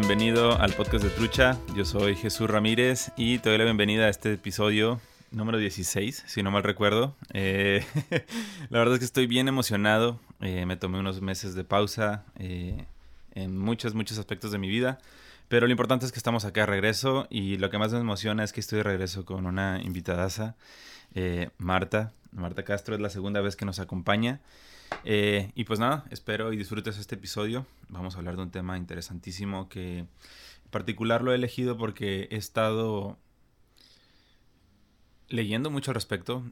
Bienvenido al podcast de Trucha. Yo soy Jesús Ramírez y te doy la bienvenida a este episodio número 16, si no mal recuerdo. Eh, la verdad es que estoy bien emocionado. Eh, me tomé unos meses de pausa eh, en muchos, muchos aspectos de mi vida. Pero lo importante es que estamos acá de regreso y lo que más me emociona es que estoy de regreso con una invitadaza, Marta. Marta Castro es la segunda vez que nos acompaña. Y pues nada, espero y disfrutes este episodio. Vamos a hablar de un tema interesantísimo que en particular lo he elegido porque he estado leyendo mucho al respecto.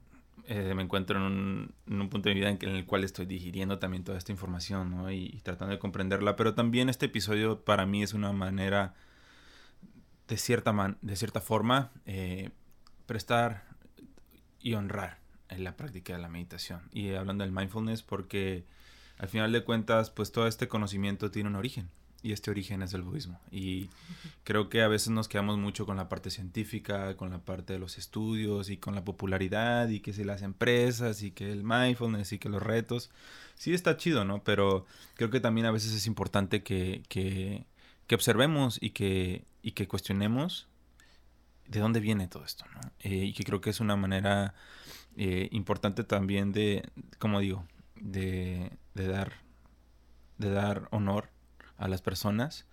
Eh, me encuentro en un, punto de vida en, el cual estoy digiriendo también toda esta información y, tratando de comprenderla. Pero también este episodio para mí es una manera, de cierta, man, de cierta forma, eh, prestar y honrar en la práctica de la meditación. Y hablando del mindfulness porque al final de cuentas, pues todo este conocimiento tiene un origen y este origen es el budismo. Y creo que a veces nos quedamos mucho con la parte científica, con la parte de los estudios y con la popularidad y que si las empresas y que el mindfulness y que los retos. Sí está chido, ¿no? Pero creo que también a veces es importante que, que, que observemos y que, y que cuestionemos de dónde viene todo esto, ¿no? Eh, y que creo que es una manera eh, importante también de, como digo, de, dar de dar honor a las personas,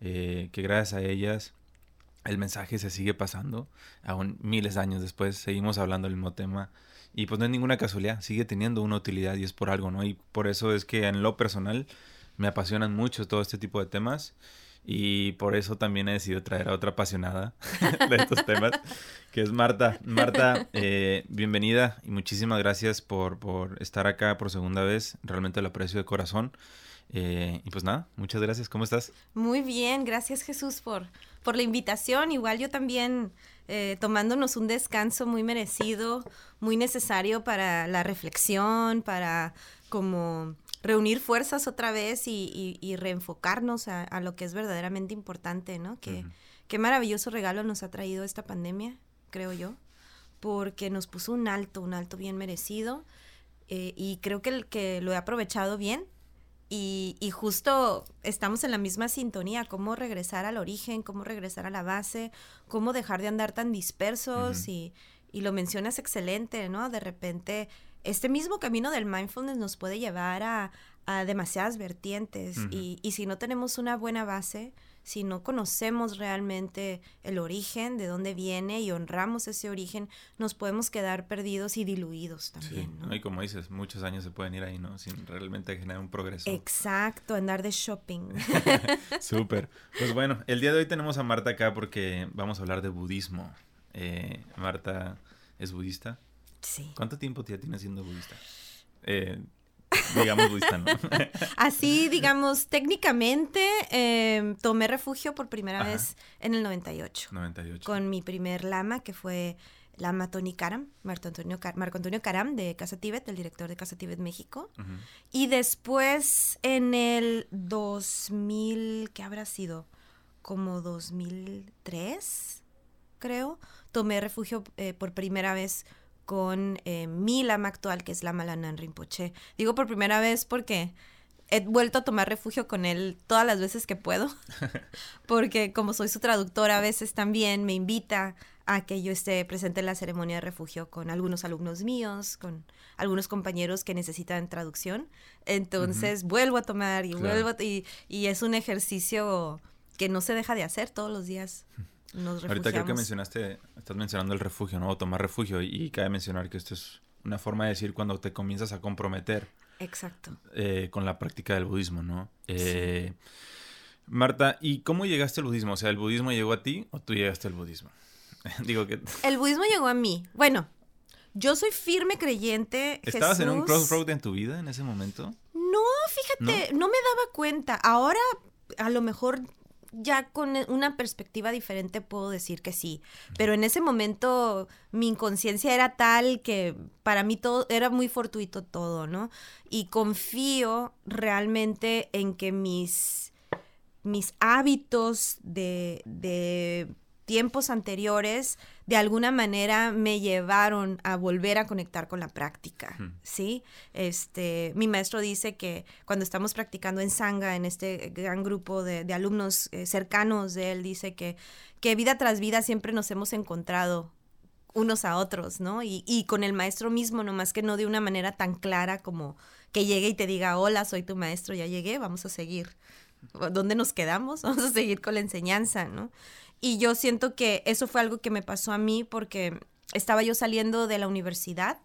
eh, que gracias a ellas el mensaje se sigue pasando, aún miles de años después seguimos hablando del mismo tema y pues no es ninguna casualidad, sigue teniendo una utilidad y es por algo, ¿no? Y por eso es que en lo personal me apasionan mucho todo este tipo de temas y por eso también he decidido traer a otra apasionada de estos temas, que es Marta. Marta, eh, bienvenida y muchísimas gracias por, por estar acá por segunda vez, realmente lo aprecio de corazón. Eh, y pues nada, muchas gracias. ¿Cómo estás? Muy bien, gracias Jesús por, por la invitación. Igual yo también eh, tomándonos un descanso muy merecido, muy necesario para la reflexión, para como reunir fuerzas otra vez y, reenfocarnos a, lo que es verdaderamente importante, ¿no? Que, Qué maravilloso regalo nos ha traído esta pandemia, creo yo, porque nos puso un alto, un alto bien merecido. Eh, y creo que, que lo he aprovechado bien y, y, justo estamos en la misma sintonía, cómo regresar al origen, cómo regresar a la base, cómo dejar de andar tan dispersos y, y, lo mencionas excelente, ¿no? De repente, este mismo camino del mindfulness nos puede llevar a, a demasiadas vertientes y, y si no tenemos una buena base, si no conocemos realmente el origen, de dónde viene y honramos ese origen, nos podemos quedar perdidos y diluidos también. Sí. Y como dices, muchos años se pueden ir ahí, ¿no? Sin realmente generar un progreso. Exacto, andar de shopping. Súper. Pues bueno, el día de hoy tenemos a Marta acá porque vamos a hablar de budismo. Eh, Marta es budista. Sí. ¿Cuánto tiempo ya tienes siendo budista? Eh, digamos budista, ¿no? Así, digamos, técnicamente em, tomé refugio por primera vez en el 98. 98. Con mi primer lama, que fue Lama Tony Karam, Marco Antonio, Marco Antonio Karam de Casa Tibet, el director de Casa Tibet México. Y después en el 2000, ¿qué habrá sido? Como 2003, creo, tomé refugio eh, por primera vez con eh, mi lama actual, que es Lama Lanan Rinpoche. Digo por primera vez porque he vuelto a tomar refugio con él todas las veces que puedo, porque como soy su traductora, a veces también me invita a que yo esté presente en la ceremonia de refugio con algunos alumnos míos, con algunos compañeros que necesitan traducción. Entonces vuelvo a tomar y vuelvo y, y es un ejercicio que no se deja de hacer todos los días. Ahorita creo que mencionaste, estás mencionando el refugio, ¿no? O tomar refugio. Y, cabe mencionar que esto es una forma de decir cuando te comienzas a comprometer. Exacto. Eh, con la práctica del budismo, ¿no? Eh, Marta, ¿y cómo llegaste al budismo? O sea, ¿el budismo llegó a ti o tú llegaste al budismo? Digo que... El budismo llegó a mí. Bueno, yo soy firme creyente. ¿Estabas en un crossroad en tu vida en ese momento? No, fíjate, ¿No? no me daba cuenta. Ahora a lo mejor ya con e, una perspectiva diferente puedo decir que sí, pero en ese momento mi inconsciencia era tal que para mí todo era muy fortuito todo, ¿no? Y confío realmente en que mis mis hábitos de, de tiempos anteriores de alguna manera me llevaron a volver a conectar con la práctica, ¿sí? Este, mi maestro dice que cuando estamos practicando en Sangha, en este gran grupo de, alumnos eh, cercanos de él, dice que, que vida tras vida siempre nos hemos encontrado unos a otros, ¿no? Y, y con el maestro mismo, nomás que no de una manera tan clara como que llegue y te diga, hola, soy tu maestro, ya llegué, vamos a seguir. ¿Dónde nos quedamos? Vamos a seguir con la enseñanza, ¿no? Y yo siento que eso fue algo que me pasó a mí porque estaba yo saliendo de la universidad,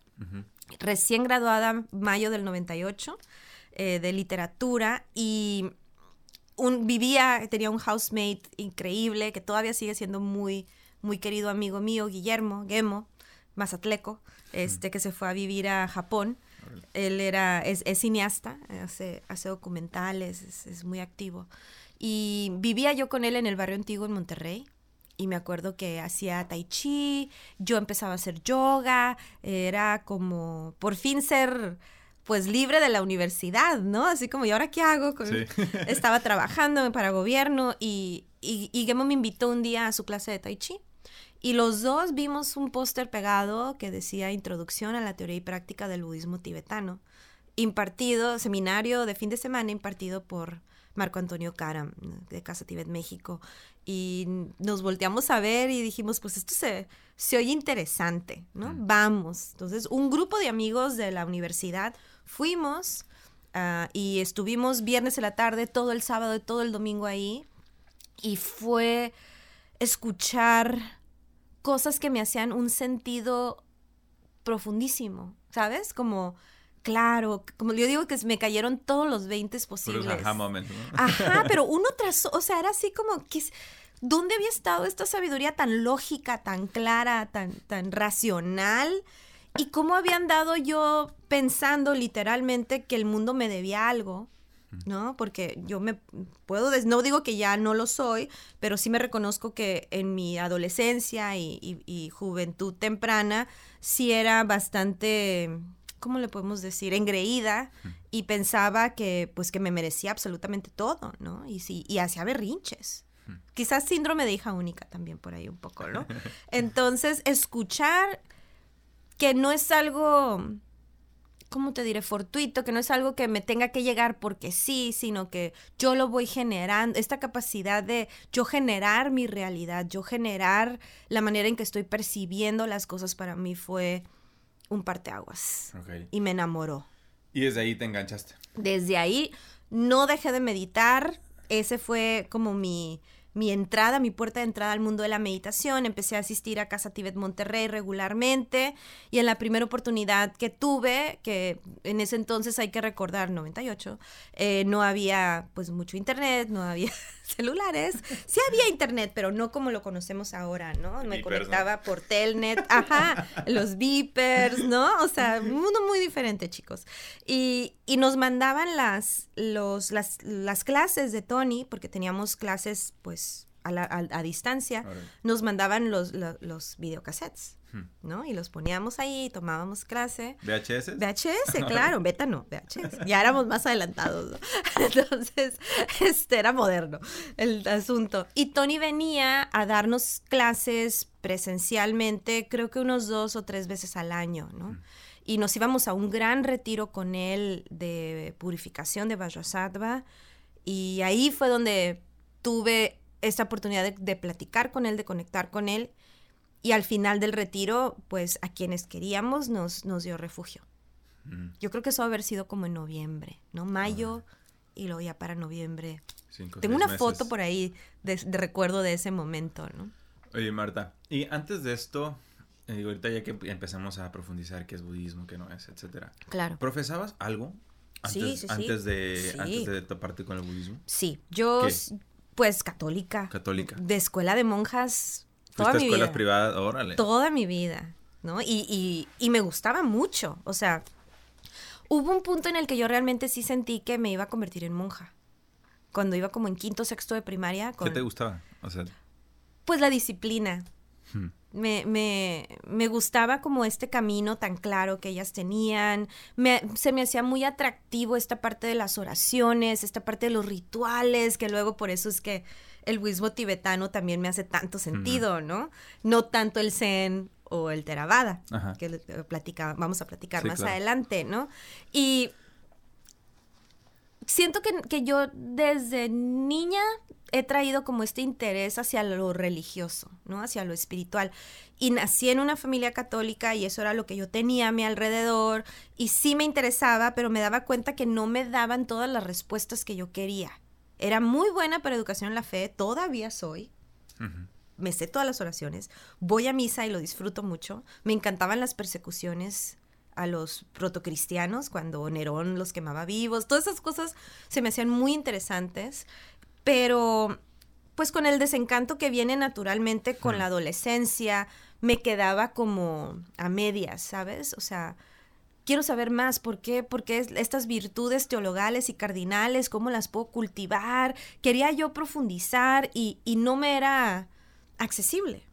recién graduada mayo del 98, eh, de literatura, y un, vivía, tenía un housemate increíble que todavía sigue siendo muy, muy querido amigo mío, Guillermo Gemo, mazatleco, este, que se fue a vivir a Japón. Él era, es, cineasta, hace, hace documentales, es, es muy activo. Y vivía yo con él en el barrio antiguo en Monterrey. Y me acuerdo que hacía tai chi, yo empezaba a hacer yoga, era como por fin ser pues libre de la universidad, ¿no? Así como, ¿y ahora qué hago? Estaba trabajando para gobierno y, y, y Gemo me invitó un día a su clase de tai chi. Y los dos vimos un póster pegado que decía Introducción a la teoría y práctica del budismo tibetano, impartido, seminario de fin de semana impartido por Marco Antonio Karam, de Casa Tibet México. Y nos volteamos a ver y dijimos, pues esto se, se oye interesante, ¿no? Vamos. Entonces, un grupo de amigos de la universidad fuimos ah, y estuvimos viernes en la tarde, todo el sábado y todo el domingo ahí. Y fue escuchar cosas que me hacían un sentido profundísimo, ¿sabes? Como Claro, como yo digo que me cayeron todos los 20 posibles. Ajá, ajá, pero uno tras, o sea, era así como que ¿dónde había estado esta sabiduría tan lógica, tan clara, tan tan racional? Y cómo había andado yo pensando literalmente que el mundo me debía algo, ¿no? Porque yo me puedo, no digo que ya no lo soy, pero sí me reconozco que en mi adolescencia y juventud temprana sí era bastante ¿cómo le podemos decir? engreída y pensaba que pues que me merecía absolutamente todo, ¿no? Y sí, y hacía berrinches. Quizás síndrome de hija única también por ahí un poco, ¿no? Entonces, escuchar que no es algo, ¿cómo te diré? Fortuito, que no es algo que me tenga que llegar porque sí, sino que yo lo voy generando, esta capacidad de yo generar mi realidad, yo generar la manera en que estoy percibiendo las cosas para mí fue un parteaguas. Y me enamoró. ¿Y desde ahí te enganchaste? Desde ahí no dejé de meditar. Ese fue como mi, mi entrada, mi puerta de entrada al mundo de la meditación. Empecé a asistir a Casa Tibet Monterrey regularmente y en la primera oportunidad que tuve, que en ese entonces hay que recordar, 98, eh, no había pues mucho internet, no había celulares. Sí había internet, pero no como lo conocemos ahora, ¿no? Me conectaba por Telnet, ajá, los beepers, ¿no? O sea, un mundo muy diferente, chicos. Y, y nos mandaban las, los, las, las clases de Tony, porque teníamos clases pues a, distancia, nos mandaban los, los, los videocassettes. Hmm. ¿no? Y los poníamos ahí, tomábamos clase. ¿VHS? VHS, claro, beta no, VHS. Ya éramos más adelantados, ¿no? Entonces, este era moderno el asunto. Y Tony venía a darnos clases presencialmente, creo que unos dos o tres veces al año, ¿no? Hmm. Y nos íbamos a un gran retiro con él de purificación de Vajrasattva. Y ahí fue donde tuve esta oportunidad de, platicar con él, de conectar con él. Y al final del retiro, pues a quienes queríamos nos, nos dio refugio. Mm. Yo creo que eso va a haber sido como en noviembre, ¿no? Mayo y luego ya para noviembre. Tengo una foto por ahí de, recuerdo de ese momento, ¿no? Oye, Marta, y antes de esto, eh, ahorita ya que empezamos a profundizar qué es budismo, qué no es, etcétera. Claro. ¿Profesabas algo antes, sí, antes de, antes de toparte con el budismo? Sí, yo, pues católica. Católica. De escuela de monjas. Toda mi escuelas vida. privadas? Órale. Toda mi vida, ¿no? Y, y, y me gustaba mucho. O sea, hubo un punto en el que yo realmente sí sentí que me iba a convertir en monja. Cuando iba como en quinto, sexto de primaria. ¿Qué te gustaba? O sea... Pues la disciplina. Hmm. Me, me, me, gustaba como este camino tan claro que ellas tenían. Me, se me hacía muy atractivo esta parte de las oraciones, esta parte de los rituales, que luego por eso es que el budismo tibetano también me hace tanto sentido, ¿no? No tanto el zen o el Theravada, que platica, vamos a platicar más adelante, ¿no? Y siento que, que, yo desde niña he traído como este interés hacia lo religioso, ¿no? Hacia lo espiritual. Y nací en una familia católica y eso era lo que yo tenía a mi alrededor y sí me interesaba, pero me daba cuenta que no me daban todas las respuestas que yo quería. Era muy buena para educación en la fe, todavía soy. Me sé todas las oraciones, voy a misa y lo disfruto mucho. Me encantaban las persecuciones a los protocristianos cuando Nerón los quemaba vivos. Todas esas cosas se me hacían muy interesantes, pero pues con el desencanto que viene naturalmente con la adolescencia, me quedaba como a medias, ¿sabes? O sea, quiero saber más, ¿por qué? Porque estas virtudes teologales y cardinales, ¿cómo las puedo cultivar? Quería yo profundizar y, no me era accesible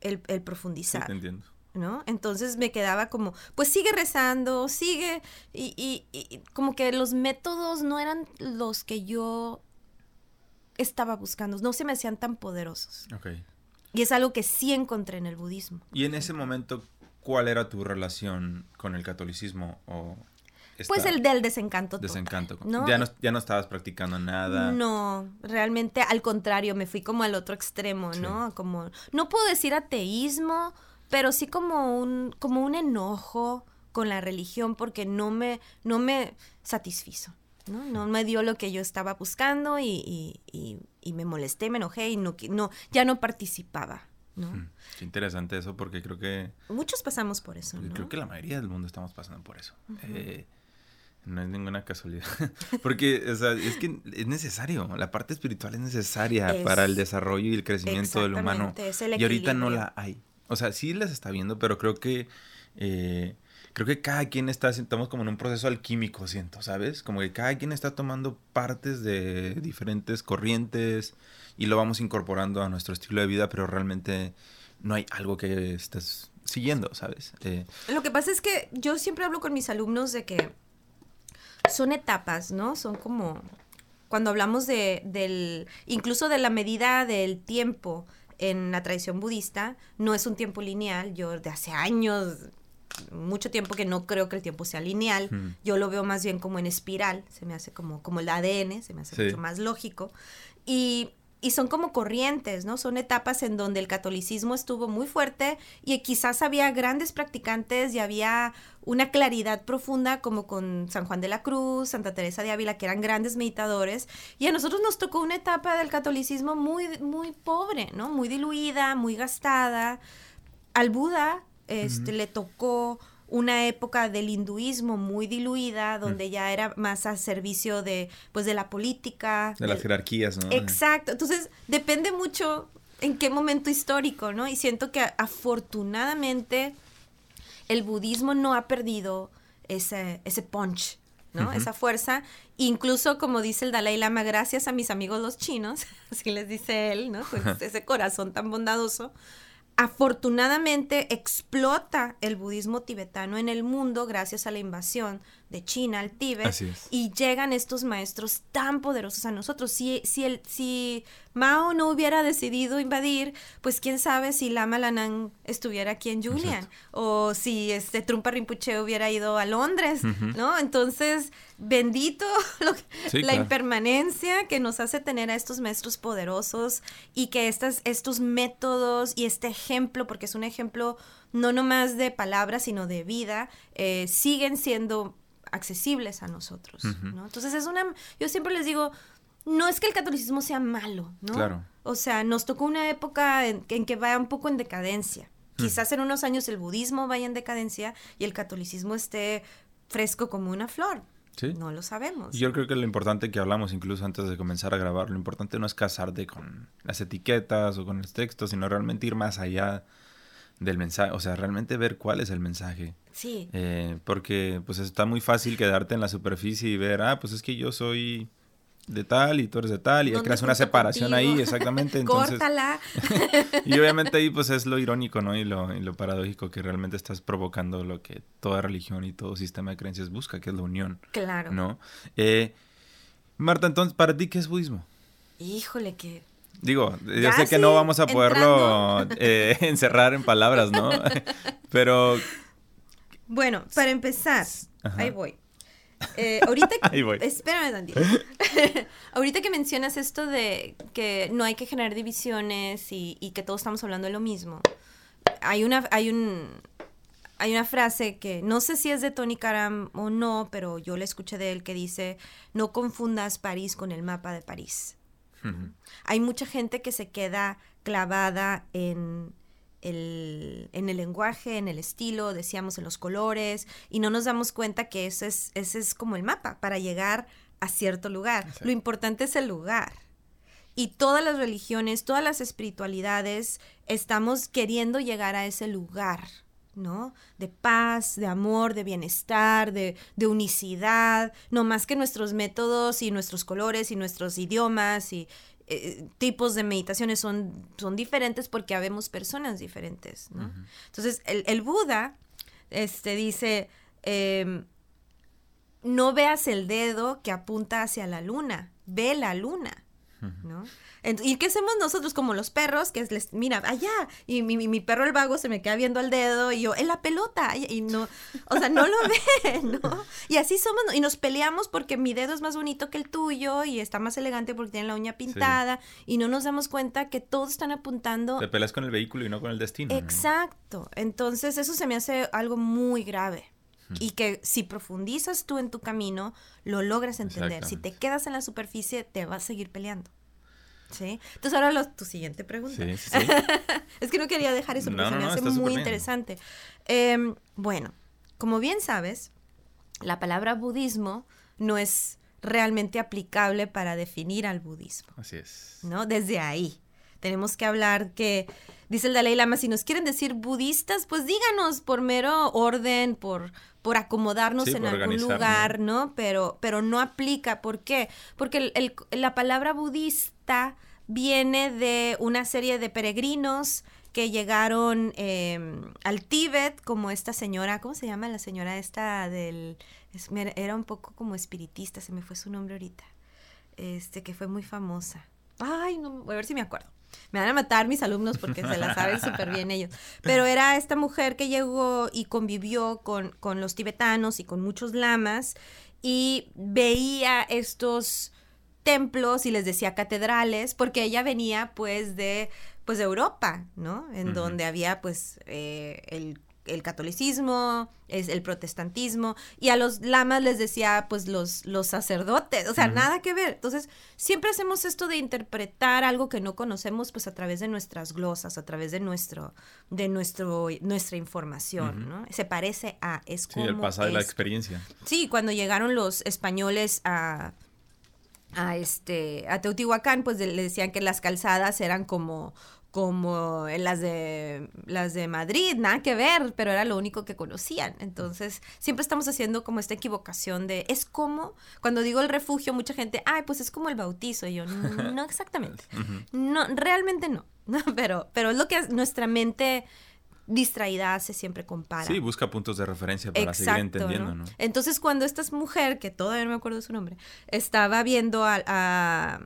el, profundizar. entiendo. ¿No? Entonces me quedaba como, pues sigue rezando, sigue, y, y, como que los métodos no eran los que yo estaba buscando, no se me hacían tan poderosos. Y es algo que sí encontré en el budismo. Y en ese momento, ¿cuál era tu relación con el catolicismo? O Pues el del desencanto. Desencanto. Ya, no, ya no estabas practicando nada. No, realmente al contrario, me fui como al otro extremo, ¿no? Como, no puedo decir ateísmo, pero sí como un, como un enojo con la religión porque no me, no me satisfizo. ¿no? No me dio lo que yo estaba buscando y, me molesté, me enojé y no, no, ya no participaba. ¿no? Hmm, qué interesante eso porque creo que... Muchos pasamos por eso. ¿no? Creo que la mayoría del mundo estamos pasando por eso. Eh, no es ninguna casualidad. porque o sea, es que es necesario, la parte espiritual es necesaria para el desarrollo y el crecimiento del humano. y ahorita no la hay. O sea, sí las está viendo, pero creo que... Eh, creo que cada quien está, estamos como en un proceso alquímico, siento, ¿sabes? Como que cada quien está tomando partes de diferentes corrientes y lo vamos incorporando a nuestro estilo de vida, pero realmente no hay algo que estés siguiendo, ¿sabes? Eh, lo que pasa es que yo siempre hablo con mis alumnos de que son etapas, ¿no? Son como cuando hablamos de, del, incluso de la medida del tiempo en la tradición budista, no es un tiempo lineal. Yo de hace años mucho tiempo que no creo que el tiempo sea lineal. Yo lo veo más bien como en espiral, se me hace como, como el ADN, se me hace mucho más lógico. Y, y, son como corrientes, ¿no? Son etapas en donde el catolicismo estuvo muy fuerte y quizás había grandes practicantes y había una claridad profunda como con San Juan de la Cruz, Santa Teresa de Ávila, que eran grandes meditadores. Y a nosotros nos tocó una etapa del catolicismo muy, muy pobre, ¿no? Muy diluida, muy gastada. Al Buda este, le tocó una época del hinduismo muy diluida, donde ya era más a servicio de, pues, de la política. De las jerarquías, ¿no? Exacto. Entonces, depende mucho en qué momento histórico, ¿no? Y siento que afortunadamente el budismo no ha perdido ese, ese punch, ¿no? Esa fuerza. Incluso, como dice el Dalai Lama, gracias a mis amigos los chinos, así les dice él, ¿no? Pues ese corazón tan bondadoso, afortunadamente explota el budismo tibetano en el mundo gracias a la invasión de China al Tíbet y llegan estos maestros tan poderosos a nosotros. Si, si, el, si Mao no hubiera decidido invadir, pues quién sabe si Lama Lanang estuviera aquí en Julian o si este Trumpa Rinpoche hubiera ido a Londres, ¿no? Entonces, bendito la impermanencia que nos hace tener a estos maestros poderosos y que estas, estos métodos y este ejemplo, porque es un ejemplo no nomás de palabras, sino de vida, eh, siguen siendo accesibles a nosotros, ¿no? Entonces es una, yo siempre les digo, no es que el catolicismo sea malo, ¿no? Claro. O sea, nos tocó una época en, que va un poco en decadencia. Quizás en unos años el budismo vaya en decadencia y el catolicismo esté fresco como una flor. ¿Sí? No lo sabemos. Yo creo que lo importante que hablamos incluso antes de comenzar a grabar, lo importante no es casarte con las etiquetas o con el texto, sino realmente ir más allá del mensaje, o sea, realmente ver cuál es el mensaje. Sí. Eh, porque pues está muy fácil quedarte en la superficie y ver, ah, pues es que yo soy de tal y tú eres de tal y creas una separación ahí, exactamente. Entonces, Córtala. y obviamente ahí pues es lo irónico, ¿no? Y lo, y lo paradójico que realmente estás provocando lo que toda religión y todo sistema de creencias busca, que es la unión. Claro. ¿No? Eh, Marta, entonces, ¿para ti qué es budismo? Híjole, que Digo, yo Ya sé que no vamos a poderlo eh, encerrar en palabras, ¿no? Pero Bueno, para empezar, Ajá. ahí voy. Eh, ahorita, Ahí voy. espérame tantito. ahorita que mencionas esto de que no hay que generar divisiones y, y que todos estamos hablando de lo mismo, hay una, hay un, hay una frase que no sé si es de Tony Karam o no, pero yo la escuché de él que dice, no confundas París con el mapa de París. Hay mucha gente que se queda clavada en el, en el lenguaje, en el estilo, decíamos en los colores, y no nos damos cuenta que ese es, ese es como el mapa para llegar a cierto lugar. Lo importante es el lugar. Y todas las religiones, todas las espiritualidades, estamos queriendo llegar a ese lugar, ¿no? De paz, de amor, de bienestar, de, de unicidad, no más que nuestros métodos y nuestros colores y nuestros idiomas y eh, tipos de meditaciones son, son diferentes porque habemos personas diferentes, ¿no? Entonces, el, el Buda este, dice, em, no veas el dedo que apunta hacia la luna, ve la luna, ¿Y qué hacemos nosotros como los perros? Que es les, mira, allá, y mi, mi- mi perro el vago se me queda viendo al dedo y yo, en la pelota, y no, o sea, no lo ve, ¿no? Y así somos, y nos peleamos porque mi dedo es más bonito que el tuyo y está más elegante porque tiene la uña pintada y no nos damos cuenta que todos están apuntando Te peleas con el vehículo y no con el destino. ¿no? Exacto. Entonces eso se me hace algo muy grave. Y que si profundizas tú en tu camino, lo logras entender. Si te quedas en la superficie, te vas a seguir peleando. ¿Sí? Entonces ahora tu siguiente pregunta. Sí, sí, sí. es que no quería dejar eso porque No, se me no, hace muy interesante. Em, bueno, como bien sabes, la palabra budismo no es realmente aplicable para definir al budismo. Así es. ¿no? Desde ahí. Tenemos que hablar que, dice el Dalai Lama, si nos quieren decir budistas, pues díganos por mero orden, por, por acomodarnos Sí, en por algún lugar, ¿no? Pero, pero no aplica. ¿Por qué? Porque el- el- la palabra budista viene de una serie de peregrinos que llegaron eh, al Tíbet, como esta señora, ¿cómo se llama la señora esta del... es- era un poco como espiritista, se me fue su nombre ahorita este, que fue muy famosa. Ay, no, voy a ver si me acuerdo. Me van a matar mis alumnos porque se la saben súper bien ellos. Pero era esta mujer que llegó y convivió con, con los tibetanos y con muchos lamas y veía estos templos y les decía catedrales porque ella venía pues de pues de Europa, ¿no? En donde había pues eh, el, el catolicismo, es el protestantismo y a los lamas les decía pues los, los sacerdotes, o sea, nada que ver. Entonces, siempre hacemos esto de interpretar algo que no conocemos pues a través de nuestras glosas, a través de nuestro de nuestro nuestra información. ¿no? Se parece a es Sí, como el pasado de la experiencia. Sí, cuando llegaron los españoles a, a este a Teotihuacán, pues le decían que las calzadas eran como como en las de las de Madrid, nada que ver, pero era lo único que conocían. Entonces, siempre estamos haciendo como esta equivocación de es como cuando digo el refugio, mucha gente, "Ay, pues es como el bautizo." Y yo, "No, exactamente." No, realmente no. No, pero pero es lo que nuestra mente distraída hace siempre compara. Sí, busca puntos de referencia para seguir entendiendo, ¿no? Entonces, cuando esta mujer, que todavía no me acuerdo su nombre, estaba viendo a, a,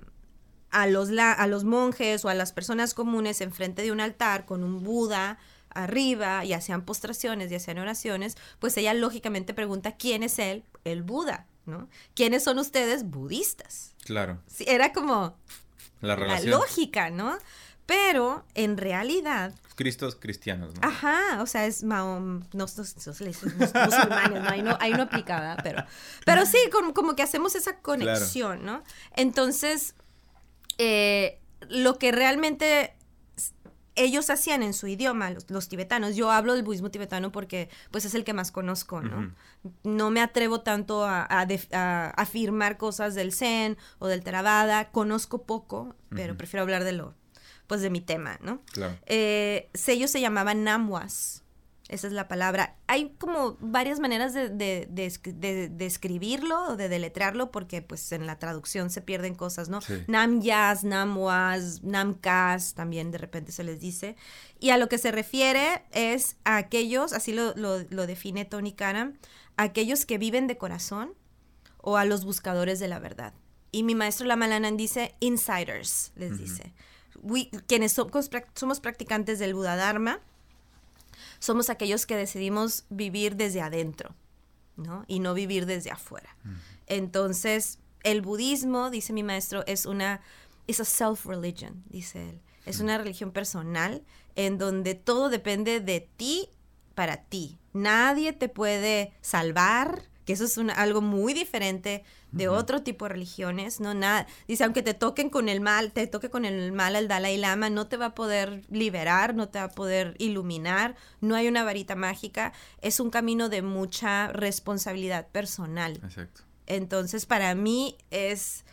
a los, la- a los monjes o a las personas comunes enfrente de un altar con un Buda arriba y hacían postraciones y hacían oraciones, pues ella lógicamente pregunta quién es él, el Buda, ¿no? ¿Quiénes son ustedes budistas? Claro, Sí, era como la lógica, ¿no? Pero en realidad Cristos cristianos, ¿no? Ajá, o sea, es Mahom, no, no, musulmanes, no, ahí no, ahí no aplicaba, pero, pero sí, como, como que hacemos esa conexión, ¿no? Entonces, eh, lo que realmente ellos hacían en su idioma, los, los tibetanos, yo hablo del budismo tibetano porque pues es el que más conozco, ¿no? No me atrevo tanto a, a def- a afirmar cosas del Zen o del Theravada, conozco poco, pero prefiero hablar de lo, pues de mi tema, ¿no? Claro. Eh, ellos se llamaban namuas. Esa es la palabra. Hay como varias maneras de, de, de, escribirlo o de deletrearlo porque pues en la traducción se pierden cosas, ¿no? Nam Yas, Nam Was, Nam Kas, también de repente se les dice. Y a lo que se refiere es a aquellos, así lo, lo, lo define Tony Karam, aquellos que viven de corazón o a los buscadores de la verdad. Y mi maestro Lamalanan dice insiders, les dice. quienes somos, somos practicantes del Buda Dharma, somos aquellos que decidimos vivir desde adentro, ¿no? Y no vivir desde afuera. Entonces, el budismo, dice mi maestro, es una, es a self-religion, dice él. Es una religión personal en donde todo depende de ti para ti. Nadie te puede salvar, que eso es algo muy diferente de otro tipo de religiones, no nada. Dice, aunque te toquen con el mal, te toque con el mal al Dalai Lama, no te va a poder liberar, no te va a poder iluminar, no hay una varita mágica, es un camino de mucha responsabilidad personal. Exacto. Entonces, para mí es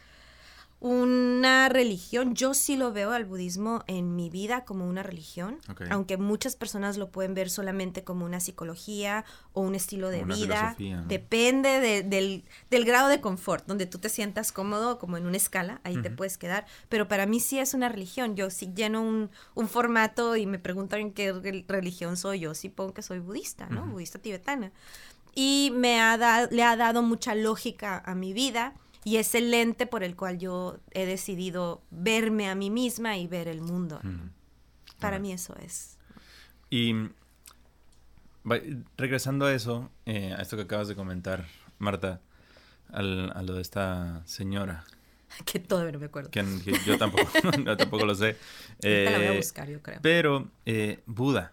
una religión. Yo sí lo veo al budismo en mi vida como una religión, aunque muchas personas lo pueden ver solamente como una psicología o un estilo de vida. Depende del, grado de confort, donde tú te sientas cómodo, como en una escala, ahí te puedes quedar. Pero para mí sí es una religión. Yo sí lleno un, formato y me preguntan qué religión soy, yo sí pongo que soy budista, ¿no? Budista tibetana. Y me ha le ha dado mucha lógica a mi vida y es el lente por el cual yo he decidido verme a mí misma y ver el mundo. Para mí eso es. Y regresando a eso, eh, a esto que acabas de comentar, Marta, al, a lo de esta señora. Que todavía no me acuerdo. Que, yo tampoco, tampoco lo sé. la voy a eh, buscar, yo creo. Pero eh, Buda,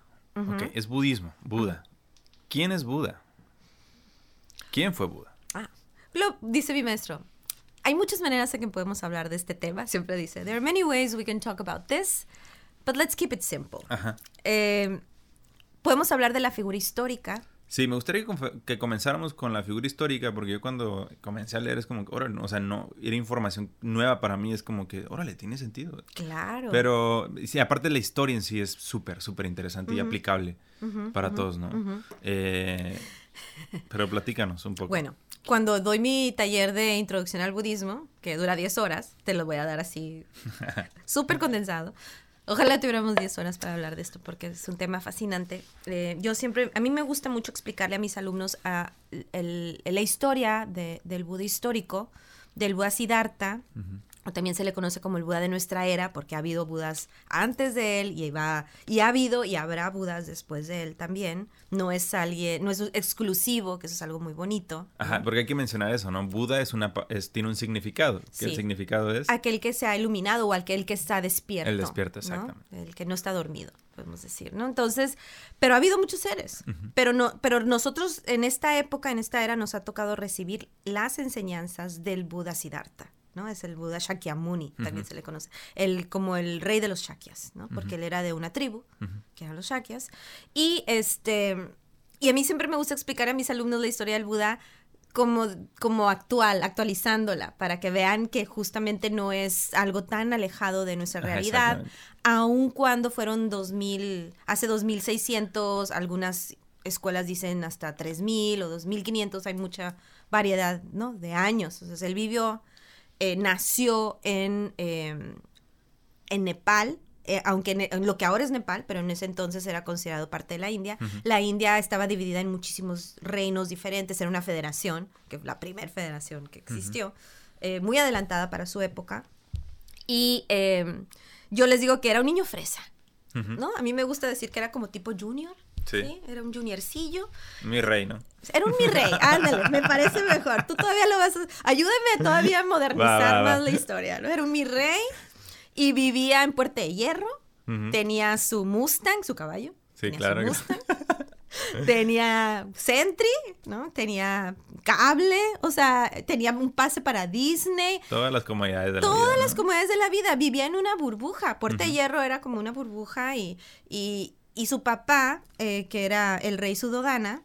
es budismo, Buda. ¿Quién es Buda? ¿Quién fue Buda? Ah, lo dice mi maestro hay muchas maneras en que podemos hablar de este tema. Siempre dice, there are many ways we can talk about this, but let's keep it simple. Eh, podemos hablar de la figura histórica. Sí, me gustaría que, comenzáramos con la figura histórica, porque yo cuando comencé a leer es como que, órale, o sea, no, era información nueva para mí, es como que, órale, tiene sentido. Claro. Pero, sí, aparte la historia en sí es súper, súper interesante y aplicable para todos, ¿no? Eh, pero platícanos un poco. Bueno, cuando doy mi taller de introducción al budismo, que dura 10 horas, te lo voy a dar así súper condensado. Ojalá tuviéramos 10 horas para hablar de esto porque es un tema fascinante. Eh, yo siempre, a mí me gusta mucho explicarle a mis alumnos a la historia del Buda histórico, del Buda Siddhartha, o también se le conoce como el Buda de nuestra era, porque ha habido Budas antes de él y, va, y ha habido y habrá Budas después de él también. No es alguien, no es exclusivo, que eso es algo muy bonito. Ajá, porque hay que mencionar eso, ¿no? Buda es una, tiene un significado. ¿Qué el significado es? Aquel que se ha iluminado o aquel que está despierto. El despierto, exactamente. El que no está dormido, podemos decir, ¿no? Entonces, pero ha habido muchos seres. pero, no, pero nosotros en esta época, en esta era, nos ha tocado recibir las enseñanzas del Buda Siddhartha. ¿No? Es el Buda Shakyamuni, también se le conoce. El, como el rey de los Shakyas, ¿no? Porque él era de una tribu, que eran los Shakyas. Y, este, y a mí siempre me gusta explicar a mis alumnos la historia del Buda como, como actual, actualizándola, para que vean que justamente no es algo tan alejado de nuestra realidad, aun cuando fueron 2000, hace 2600, algunas escuelas dicen hasta 3000 o 2500, hay mucha variedad, ¿no? De años. O sea, él vivió eh, nació en, em, en Nepal, eh, aunque en, lo que ahora es Nepal, pero en ese entonces era considerado parte de la India. La India estaba dividida en muchísimos reinos diferentes, era una federación, que fue la primera federación que existió, eh, muy adelantada para su época. Y em, yo les digo que era un niño fresa, ¿no? A mí me gusta decir que era como tipo junior. Sí. Era un juniorcillo. Mi rey, ¿no? Era un mi rey, ándale, me parece mejor. Tú todavía lo vas a... Ayúdame todavía a modernizar más la historia, ¿no? Era un mi rey y vivía en Puerto de Hierro. Tenía su Mustang, su caballo. Sí, claro. Mustang. tenía Sentry, ¿no? Tenía cable, o sea, tenía un pase para Disney. Todas las comodidades de la vida. Todas las comodidades de la vida. Vivía en una burbuja. Puerto de Hierro era como una burbuja y, y, y su papá, eh, que era el rey Sudodana,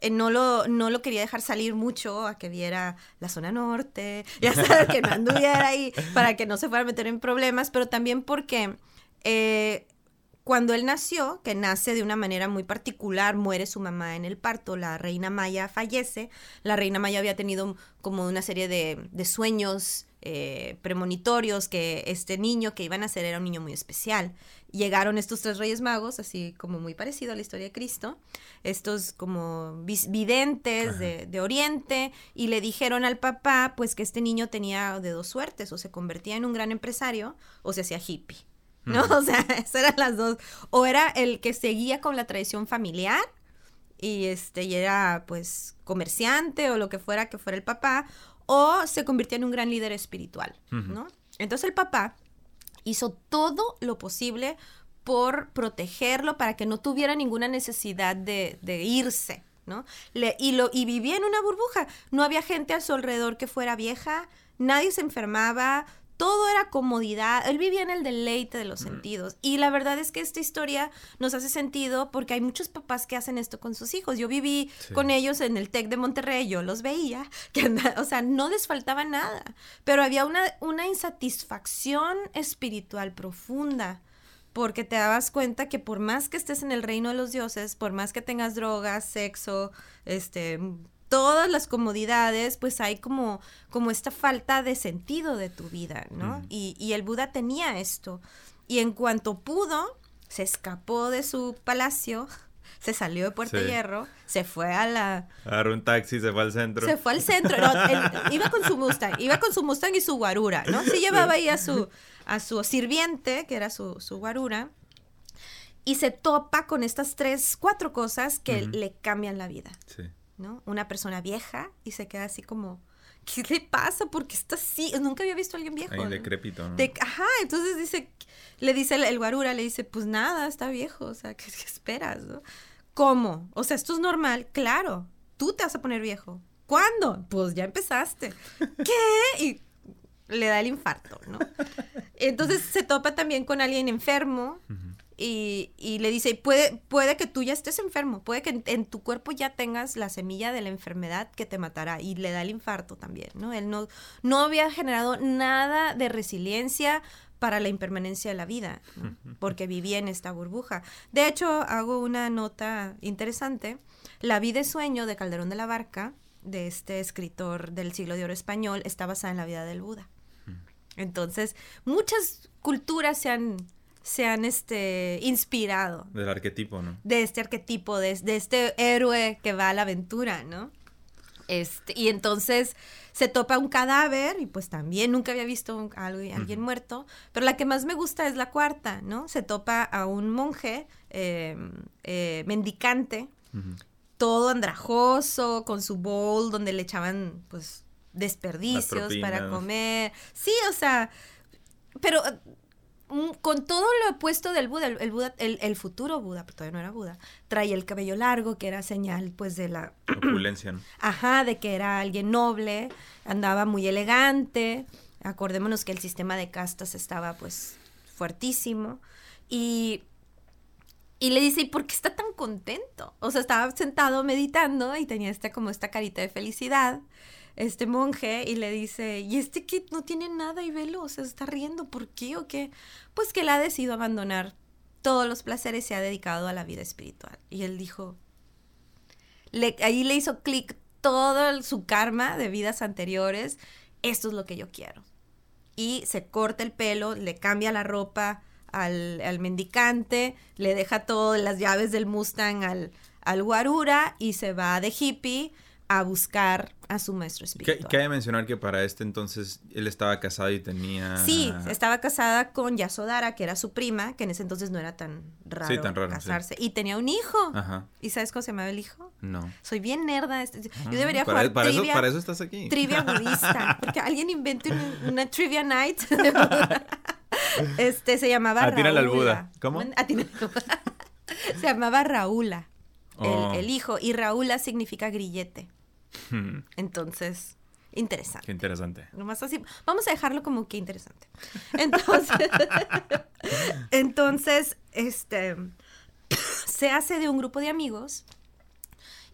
eh, no, lo, no lo quería dejar salir mucho a que viera la zona norte, ya sabes, que no anduviera ahí, para que no se fuera a meter en problemas, pero también porque eh, cuando él nació, que nace de una manera muy particular, muere su mamá en el parto, la reina Maya fallece, la reina Maya había tenido como una serie de, de sueños eh, premonitorios que este niño que iban a ser era un niño muy especial. Llegaron estos tres reyes magos, así como muy parecido a la historia de Cristo, estos como videntes de, de, Oriente, y le dijeron al papá pues que este niño tenía de dos suertes, o se convertía en un gran empresario o se hacía hippie. ¿no? O sea, esas eran las dos. O era el que seguía con la tradición familiar y este y era pues comerciante o lo que fuera que fuera el papá o se convirtió en un gran líder espiritual, ¿no? Entonces el papá hizo todo lo posible por protegerlo para que no tuviera ninguna necesidad de, de irse, ¿no? Le, y, lo, y vivía en una burbuja. No había gente a su alrededor que fuera vieja, nadie se enfermaba, todo era comodidad, él vivía en el deleite de los sentidos. Y la verdad es que esta historia nos hace sentido porque hay muchos papás que hacen esto con sus hijos. Yo viví con ellos en el TEC de Monterrey, yo los veía, que o sea, no les faltaba nada, pero había una, una insatisfacción espiritual profunda porque te dabas cuenta que por más que estés en el reino de los dioses, por más que tengas drogas, sexo, este, todas las comodidades, pues hay como, como esta falta de sentido de tu vida, ¿no? Y, y, el Buda tenía esto. Y en cuanto pudo, se escapó de su palacio, se salió de Puerto Hierro, se fue a la... Agarró un taxi, se fue al centro. Se fue al centro, iba con su Mustang, iba con su Mustang y su guarura, ¿no? Sí llevaba ahí a su, a su sirviente, que era su, su guarura, y se topa con estas tres, cuatro cosas que le cambian la vida. Sí. ¿No? Una persona vieja y se queda así como, ¿qué le pasa? ¿Por qué está así? Nunca había visto a alguien viejo. Ahí decrépito, ¿no? ajá, entonces dice, le dice el, guarura, le dice, pues nada, está viejo, o sea, ¿qué, esperas? ¿no? ¿Cómo? O sea, esto es normal, claro, tú te vas a poner viejo. ¿Cuándo? Pues ya empezaste. ¿Qué? Y le da el infarto, ¿no? Entonces se topa también con alguien enfermo y, y, le dice, puede, puede que tú ya estés enfermo, puede que en, tu cuerpo ya tengas la semilla de la enfermedad que te matará y le da el infarto también, ¿no? Él no, no había generado nada de resiliencia para la impermanencia de la vida, porque vivía en esta burbuja. De hecho, hago una nota interesante. La vida y sueño de Calderón de la Barca, de este escritor del siglo de oro español, está basada en la vida del Buda. Entonces, muchas culturas se han se han este, inspirado. Del arquetipo, ¿no? De este arquetipo, de, este héroe que va a la aventura, ¿no? Este, y entonces se topa un cadáver y pues también nunca había visto a alguien muerto, pero la que más me gusta es la cuarta, ¿no? Se topa a un monje em, eh, mendicante, todo andrajoso, con su bowl donde le echaban pues desperdicios para comer. Sí, o sea, pero con todo lo opuesto del Buda, el, Buda, el, futuro Buda, pero todavía no era Buda, traía el cabello largo, que era señal, pues, de la... Opulencia, ¿no? Ajá, de que era alguien noble, andaba muy elegante, acordémonos que el sistema de castas estaba, pues, fuertísimo, y... Y le dice, ¿y por qué está tan contento? O sea, estaba sentado meditando y tenía esta, como esta carita de felicidad este monje y le dice, ¿y este kit no tiene nada y velo? O sea, está riendo, ¿por qué o qué? Pues que él ha decidido abandonar todos los placeres y se ha dedicado a la vida espiritual. Y él dijo, ahí le hizo clic todo su karma de vidas anteriores, esto es lo que yo quiero. Y se corta el pelo, le cambia la ropa al, al mendicante, le deja todas las llaves del Mustang al, al guarura y se va de hippie a buscar a su maestro espiritual. Cabe mencionar que para este entonces él estaba casado y tenía... Sí, estaba casada con Yasodara, que era su prima, que en ese entonces no era tan raro, casarse. Y tenía un hijo. Ajá. ¿Y sabes cómo se llamaba el hijo? No. Soy bien nerda. Este, yo debería para, jugar trivia, eso, para eso estás aquí. Trivia budista. Porque alguien invente una, trivia night. este, se llamaba Atínale al Buda. ¿Cómo? se llamaba Raúla. Oh. El, hijo, y Raúla significa grillete. Hmm. Entonces, interesante. Qué interesante. Nomás así, vamos a dejarlo como que interesante. Entonces, entonces, este, se hace de un grupo de amigos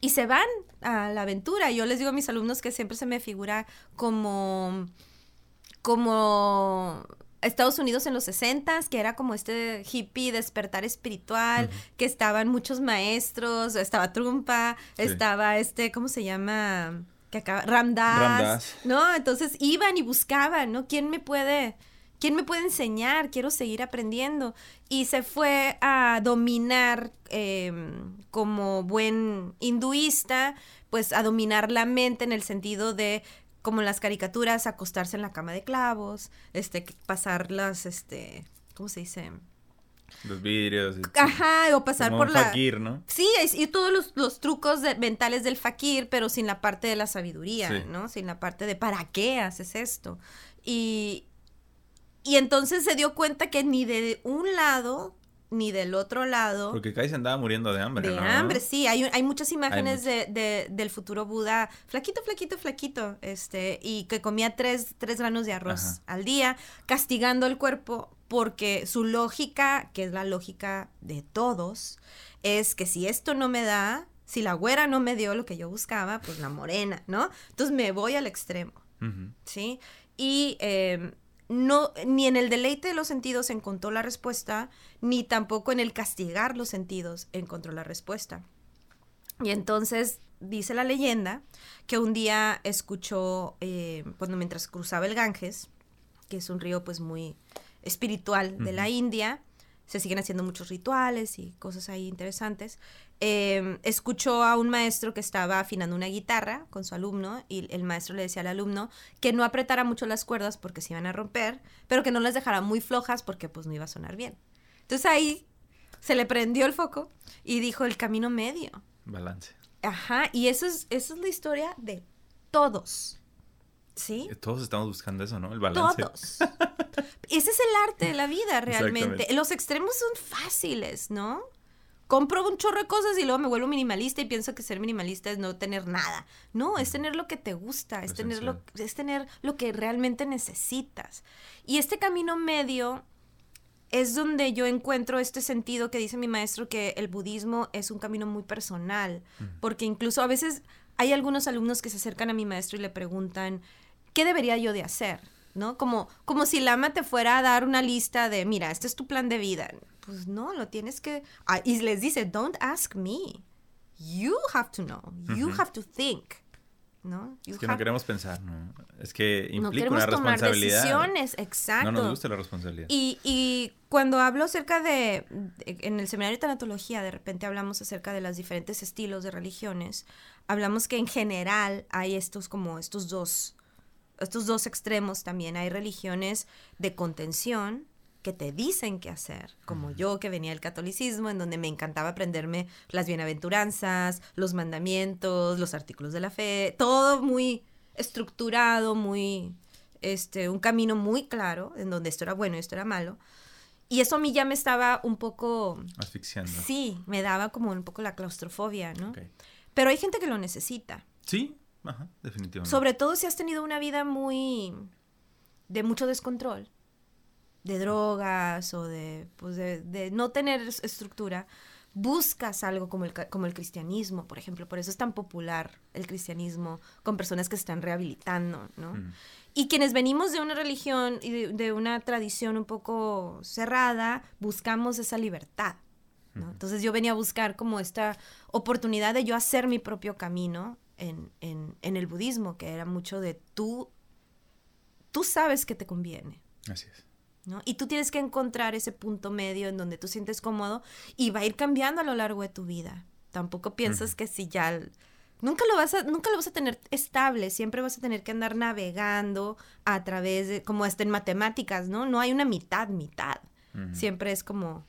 y se van a la aventura. Yo les digo a mis alumnos que siempre se me figura como, como Estados Unidos en los 60 que era como este hippie despertar espiritual, que estaban muchos maestros, estaba Trumpa, estaba este, ¿cómo se llama? Que acaba, Ramdas, ¿no? Entonces iban y buscaban, ¿no? ¿Quién me puede, quién me puede enseñar? Quiero seguir aprendiendo. Y se fue a dominar em, como buen hinduista, pues a dominar la mente en el sentido de como las caricaturas, acostarse en la cama de clavos, este, pasar las, este, ¿cómo se dice? Los vidrios. Ajá, o pasar por la... fakir, ¿no? Sí, y todos los, trucos mentales del fakir, pero sin la parte de la sabiduría, ¿no? Sin la parte de ¿para qué haces esto? Y, y entonces se dio cuenta que ni de un lado ni del otro lado. Porque Kai se andaba muriendo de hambre. De hambre, sí. Hay, hay muchas imágenes de, del futuro Buda, flaquito, flaquito, flaquito, este, y que comía tres, tres granos de arroz al día, castigando el cuerpo, porque su lógica, que es la lógica de todos, es que si esto no me da, si la güera no me dio lo que yo buscaba, pues la morena, ¿no? Entonces me voy al extremo, ¿sí? Y em, no, ni en el deleite de los sentidos encontró la respuesta, ni tampoco en el castigar los sentidos encontró la respuesta. Y entonces dice la leyenda que un día escuchó, eh, cuando mientras cruzaba el Ganges, que es un río pues muy espiritual de la India, se siguen haciendo muchos rituales y cosas ahí interesantes. Em, escuchó a un maestro que estaba afinando una guitarra con su alumno y el maestro le decía al alumno que no apretara mucho las cuerdas porque se iban a romper, pero que no las dejara muy flojas porque pues no iba a sonar bien. Entonces ahí se le prendió el foco y dijo el camino medio. Balance. Ajá, y eso es, esa es la historia de todos. ¿Sí? Eh, todos estamos buscando eso, ¿no? El balance. Todos. Ese es el arte de la vida, realmente. Los extremos son fáciles, ¿no? Compro un chorro de cosas y luego me vuelvo minimalista y pienso que ser minimalista es no tener nada. No, es tener lo que te gusta, es, tener lo, es tener lo que realmente necesitas. Y este camino medio es donde yo encuentro este sentido que dice mi maestro que el budismo es un camino muy personal, porque incluso a veces hay algunos alumnos que se acercan a mi maestro y le preguntan, ¿qué debería yo de hacer? ¿No? Como, como si Lama te fuera a dar una lista de, mira, este es tu plan de vida. Pues no, lo tienes que... Ah, y les dice, don't ask me. You have to know. You have to think. ¿no? es que no queremos pensar, ¿no? Es que implica no una responsabilidad. decisiones, exacto. No nos gusta la responsabilidad. Y, y cuando hablo acerca de, en el seminario de tanatología, de repente hablamos acerca de los diferentes estilos de religiones, hablamos que en general hay estos como estos dos, estos dos extremos también. Hay religiones de contención, que te dicen qué hacer, como yo que venía del catolicismo, en donde me encantaba aprenderme las bienaventuranzas, los mandamientos, los artículos de la fe, todo muy estructurado, muy, este, un camino muy claro, en donde esto era bueno y esto era malo. Y eso a mí ya me estaba un poco... Asfixiando. Sí, me daba como un poco la claustrofobia, ¿no? Pero hay gente que lo necesita. Sí, ajá, definitivamente. Sobre todo si has tenido una vida muy... de mucho descontrol de drogas o de, pues de, no tener estructura, buscas algo como el, como el cristianismo, por ejemplo. Por eso es tan popular el cristianismo con personas que se están rehabilitando, ¿no? Y quienes venimos de una religión y de, una tradición un poco cerrada, buscamos esa libertad. Entonces yo venía a buscar como esta oportunidad de yo hacer mi propio camino en, en, en el budismo, que era mucho de tú, tú sabes que te conviene. Así es. Y tú tienes que encontrar ese punto medio en donde tú sientes cómodo y va a ir cambiando a lo largo de tu vida. Tampoco piensas que si ya nunca lo vas a nunca lo vas a tener estable, siempre vas a tener que andar navegando a través de como hasta en matemáticas, ¿no? No hay una mitad, mitad. Siempre es como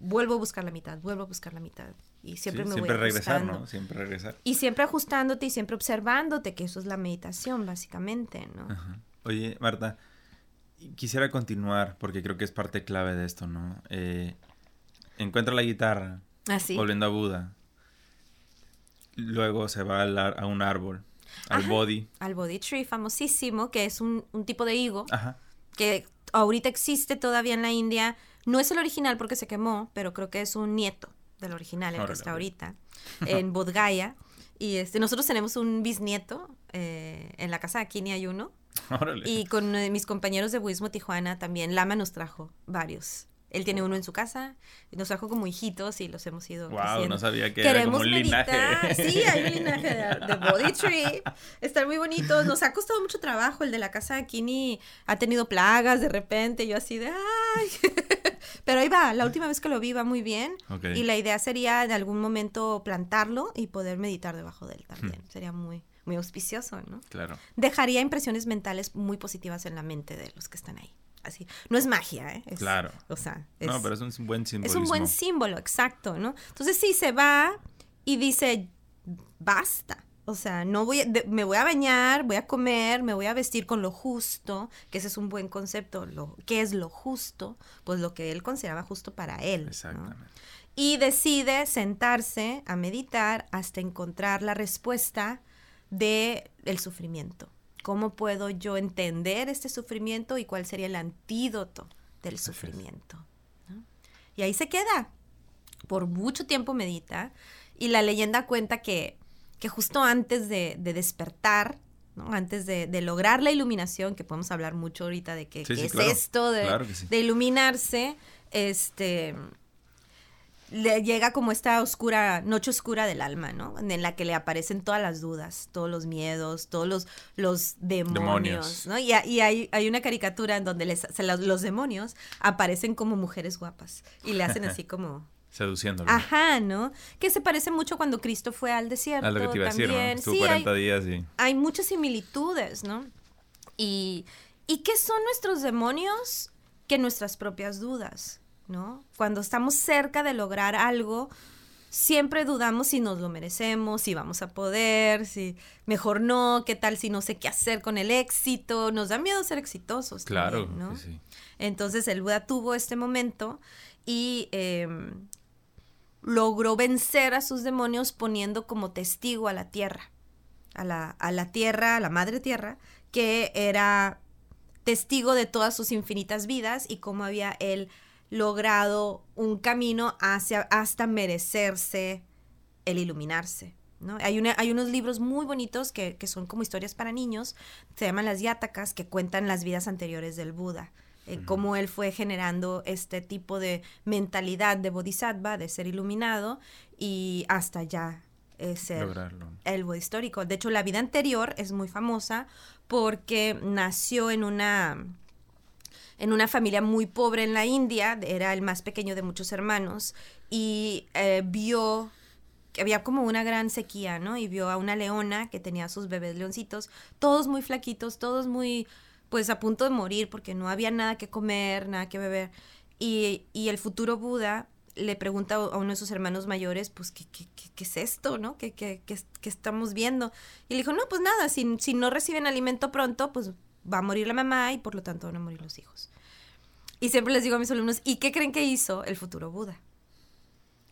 vuelvo a buscar la mitad, vuelvo a buscar la mitad y siempre me siempre voy regresar, ¿no? Siempre regresar. Y siempre ajustándote y siempre observándote, que eso es la meditación básicamente, ¿no? Oye, Marta, quisiera continuar porque creo que es parte clave de esto, ¿no? Eh, encuentra la guitarra, ah, volviendo a Buda. Luego se va a un árbol, al body. Al body tree, famosísimo, que es un, tipo de higo que ahorita existe todavía en la India. No es el original porque se quemó, pero creo que es un nieto del original, el que está ahorita, en Bodh Y este, nosotros tenemos un bisnieto eh, en la casa, aquí ni hay uno, Órale. Y con de mis compañeros de budismo Tijuana también, Lama nos trajo varios. Él tiene uno en su casa, nos trajo como hijitos y los hemos ido Wow, creciendo. no sabía que era Queremos como un linaje. meditar. Sí, hay un linaje de, de Body Tree. Están muy bonitos. Nos ha costado mucho trabajo. El de la casa de Kini ha tenido plagas de repente. Yo así de ¡ay! Pero ahí va. La última vez que lo vi va muy bien. Ok. Y la idea sería en algún momento plantarlo y poder meditar debajo de él Hmm. también. Sería muy, muy auspicioso, ¿no? Claro. Dejaría impresiones mentales muy positivas en la mente de los que están ahí. Así. No es magia, ¿eh? Es- Claro. O sea, No, pero es un buen es simbolismo. un buen símbolo, exacto, ¿no? Entonces sí se va y dice, basta. O sea, no voy a- de- me voy a bañar, voy a comer, me voy a vestir con lo justo, que ese es un buen concepto. Lo, ¿Qué es lo justo? Pues lo que él consideraba justo para él. ¿no? Exactamente. Y decide sentarse a meditar hasta encontrar la respuesta de el sufrimiento. ¿Cómo puedo yo entender este sufrimiento y cuál sería el antídoto del sufrimiento? ¿no? Y ahí se queda. Por mucho tiempo medita y la leyenda cuenta que, que justo antes de, de despertar, ¿no? antes de, de lograr la iluminación, que podemos hablar mucho ahorita de que, Sí, qué sí, es claro. esto de, Claro que sí. de iluminarse, este le llega como esta oscura, noche oscura del alma, ¿no? En la que le aparecen todas las dudas, todos los miedos, todos los, los demonios, Demonios. ¿no? Y, hay, hay una caricatura en donde les- se los, los demonios aparecen como mujeres guapas y le hacen así como... Seduciéndolo. Ajá, ¿no? Que se parece mucho cuando Cristo fue al desierto. A lo que te iba a decir, Sí, 40 hay, días y... hay muchas similitudes, ¿no? Y, ¿Y qué son nuestros demonios? Que nuestras propias dudas, ¿no? Cuando estamos cerca de lograr algo, siempre dudamos si nos lo merecemos, si vamos a poder, si mejor no, qué tal si no sé qué hacer con el éxito. Nos da miedo ser exitosos. Claro, también, ¿no? sí. Entonces el Buda tuvo este momento y em, logró vencer a sus demonios poniendo como testigo a la tierra, a la, a la tierra, a la madre tierra, que era testigo de todas sus infinitas vidas y cómo había él logrado un camino hacia, hasta merecerse el iluminarse. ¿no? Hay, una- hay unos libros muy bonitos que, que son como historias para niños, se llaman las Yatakas, que cuentan las vidas anteriores del Buda, eh, cómo él fue generando este tipo de mentalidad de bodhisattva, de ser iluminado, y hasta ya eh, ser Lograrlo. el histórico. De hecho, la vida anterior es muy famosa porque nació en una en una familia muy pobre en la India, era el más pequeño de muchos hermanos, y eh, vio que había como una gran sequía, ¿no? Y vio a una leona que tenía sus bebés leoncitos, todos muy flaquitos, todos muy, pues a punto de morir porque no había nada que comer, nada que beber. Y, y el futuro Buda le pregunta a uno de sus hermanos mayores, pues, ¿qué, qué, qué- qué es esto, no? ¿Qué, qué, qué, qué estamos viendo? Y le dijo, no, pues nada, si, si no reciben alimento pronto, pues va a morir la mamá y por lo tanto van a morir los hijos. Y siempre les digo a mis alumnos, ¿y qué creen que hizo el futuro Buda?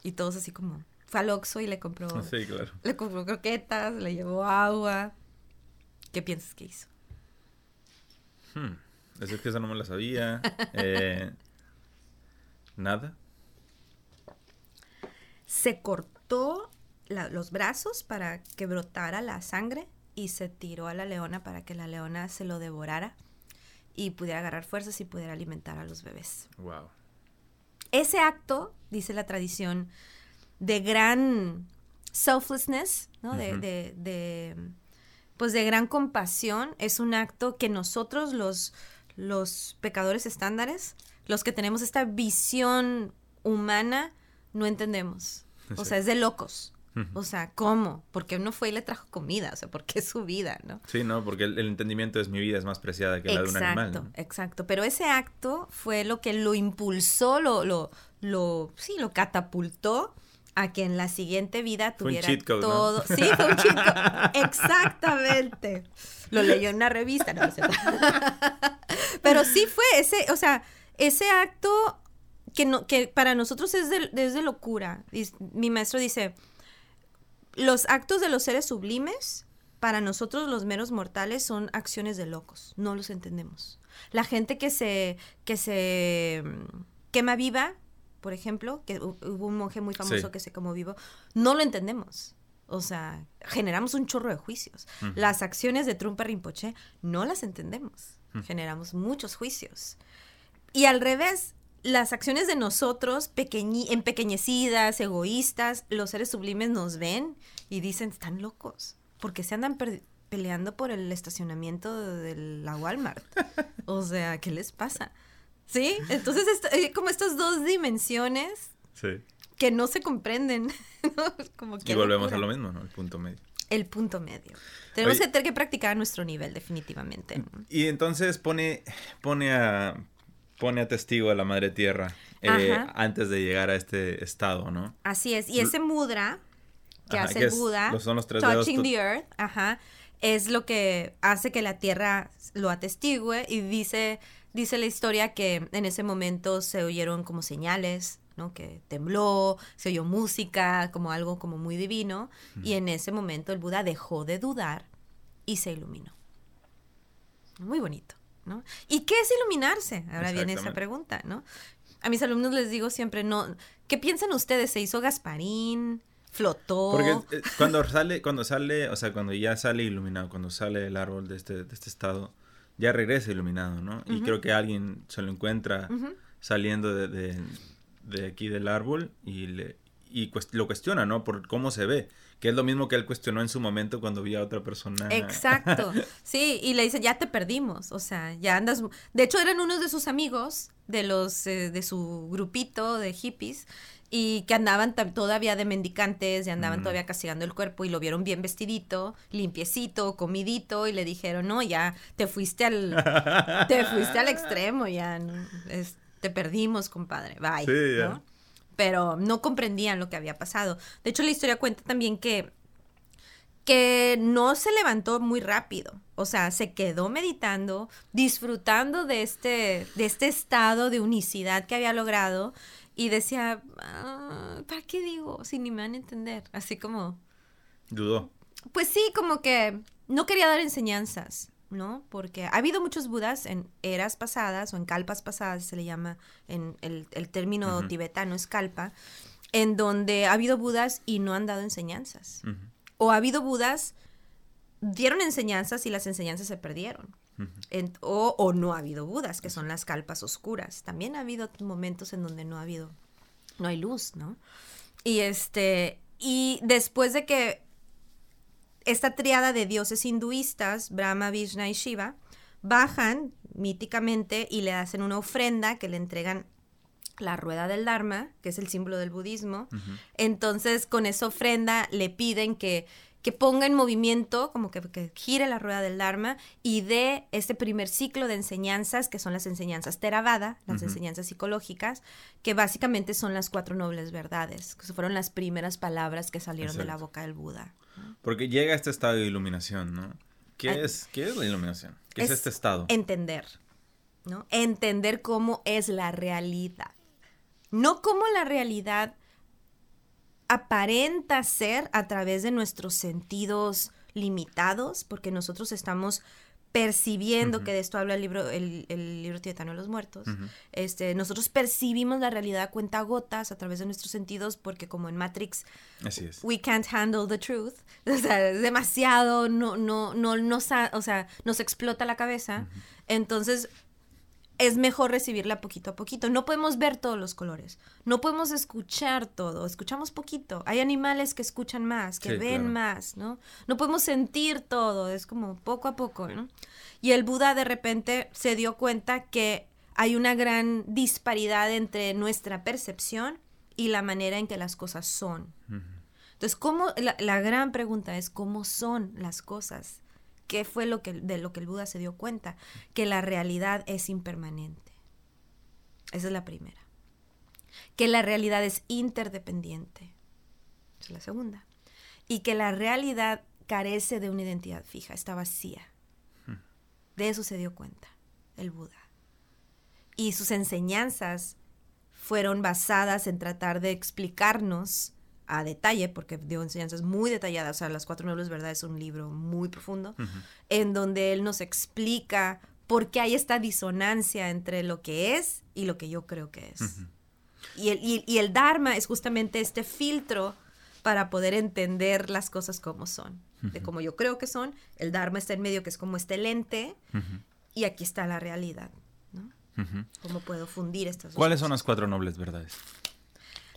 Y todos así como, fue al Oxxo y le compró, Sí, claro. le compró croquetas, le llevó agua. ¿Qué piensas que hizo? Hmm. Es que eso no me lo sabía. Eh, Nada. Se cortó la- los brazos para que brotara la sangre y se tiró a la leona para que la leona se lo devorara y pudiera agarrar fuerzas y pudiera alimentar a los bebés. Wow. Ese acto, dice la tradición, de gran selflessness, ¿no? de, de- de, pues de gran compasión, es un acto que nosotros los, los pecadores estándares, los que tenemos esta visión humana, no entendemos. O sea, es de locos. O sea, ¿cómo? Porque uno fue y le trajo comida, o sea, porque es su vida, ¿no? Sí, no, porque el, el entendimiento es mi vida es más preciada que la de un animal. Exacto, ¿no? exacto. Pero ese acto fue lo que lo impulsó, lo, lo, lo, sí, lo catapultó a que en la siguiente vida un tuviera cheat code, ¿no? todo. Sí, fue un cheat code. Exactamente. Lo leyó en una revista, no, no. Pero sí fue ese, o sea, ese acto que, no, que para nosotros es de, es de locura. Mi maestro dice, los actos de los seres sublimes, para nosotros los meros mortales, son acciones de locos. No los entendemos. La gente que se, que se mm, quema viva, por ejemplo, que hu- hubo un monje muy famoso Sí. que se quemó vivo, no lo entendemos. O sea, generamos un chorro de juicios. Las acciones de Trumpa Rinpoche no las entendemos. Generamos muchos juicios. Y al revés, las acciones de nosotros, empequeñecidas, egoístas, los seres sublimes nos ven y dicen, están locos, porque se andan peleando por el estacionamiento de la Walmart. o sea, ¿qué les pasa? ¿Sí? Entonces, hay como estas dos dimensiones que no se comprenden. y volvemos a lo mismo, ¿no? El punto medio. El punto medio. Tenemos que tener que practicar a nuestro nivel, definitivamente. Y entonces pone, pone a pone a testigo a la madre tierra eh, antes de llegar a este estado, ¿no? Así es. Y ese mudra que hace el Buda, son los tres touching the earth, ajá, es lo que hace que la tierra lo atestigue y dice, dice la historia que en ese momento se oyeron como señales, ¿no? Que tembló, se oyó música, como algo como muy divino, y en ese momento el Buda dejó de dudar y se iluminó. Muy bonito. ¿no? ¿Y qué es iluminarse? Ahora viene esa pregunta, ¿no? A mis alumnos les digo siempre, no, ¿qué piensan ustedes? ¿Se hizo Gasparín? ¿Flotó? Porque eh, cuando sale, cuando sale, o sea, cuando ya sale iluminado, cuando sale el árbol de este, de este estado, ya regresa iluminado, ¿no? Y creo que alguien se lo encuentra saliendo de, de, aquí del árbol y, le, y lo cuestiona, ¿no? Por cómo se ve. Que es lo mismo que él cuestionó en su momento cuando vio a otra persona. Exacto. Sí, y le dice, ya te perdimos. O sea, ya andas. De hecho, eran unos de sus amigos, de los, eh, de su grupito de hippies, y que andaban todavía de mendicantes, y andaban todavía castigando el cuerpo, y lo vieron bien vestidito, limpiecito, comidito, y le dijeron, no, ya te fuiste al. te fuiste al extremo, ya. te perdimos, compadre. Bye. Sí, pero no comprendían lo que había pasado. De hecho, la historia cuenta también que que no se levantó muy rápido, o sea, se quedó meditando, disfrutando de este, de este estado de unicidad que había logrado y decía, ah, ¿para qué digo? Si ni me van a entender, así como... Dudó. Pues sí, como que no quería dar enseñanzas. ¿no? Porque ha habido muchos budas en eras pasadas o en kalpas pasadas, se le llama en el, término tibetano es kalpa, en donde ha habido budas y no han dado enseñanzas. O ha habido budas, dieron enseñanzas y las enseñanzas se perdieron. O, o, no ha habido budas, que son las kalpas oscuras. También ha habido momentos en donde no ha habido, no hay luz, ¿no? Y este, y después de que esta triada de dioses hinduistas, Brahma, Vishnu y Shiva, bajan míticamente y le hacen una ofrenda que le entregan la rueda del Dharma, que es el símbolo del budismo. Entonces, con esa ofrenda le piden que, que ponga en movimiento, como que, que, gire la rueda del Dharma y dé este primer ciclo de enseñanzas, que son las enseñanzas Theravada, las enseñanzas psicológicas, que básicamente son las cuatro nobles verdades, que fueron las primeras palabras que salieron de la boca del Buda. Porque llega a este estado de iluminación, ¿no? ¿Qué, es, ¿qué es la iluminación? ¿Qué es, este estado? Entender, ¿no? Entender cómo es la realidad. No cómo la realidad aparenta ser a través de nuestros sentidos limitados, porque nosotros estamos percibiendo, que de esto habla el libro, el, libro tibetano de los muertos, este, nosotros percibimos la realidad a cuenta gotas a través de nuestros sentidos, porque como en Matrix, Así es. we can't handle the truth, o sea, es demasiado, no, no, no, no, o sea, nos explota la cabeza, entonces es mejor recibirla poquito a poquito. No podemos ver todos los colores, no podemos escuchar todo, escuchamos poquito. Hay animales que escuchan más, que ven más, ¿no? No podemos sentir todo, es como poco a poco, ¿no? Y el Buda de repente se dio cuenta que hay una gran disparidad entre nuestra percepción y la manera en que las cosas son. Entonces, ¿cómo, la, la gran pregunta es, ¿cómo son las cosas? ¿Qué fue lo que, de lo que el Buda se dio cuenta? Que la realidad es impermanente. Esa es la primera. Que la realidad es interdependiente. Esa es la segunda. Y que la realidad carece de una identidad fija, está vacía. Hmm. De eso se dio cuenta el Buda. Y sus enseñanzas fueron basadas en tratar de explicarnos a detalle, porque dio enseñanzas muy detalladas, o sea, Las Cuatro Nobles Verdades es un libro muy profundo, en donde él nos explica por qué hay esta disonancia entre lo que es y lo que yo creo que es. y, el, y, el Dharma es justamente este filtro para poder entender las cosas como son, de como yo creo que son. El Dharma está en medio, que es como este lente, y aquí está la realidad, ¿no? ¿Cómo puedo fundir estas dos ¿Cuáles son las cuatro nobles verdades?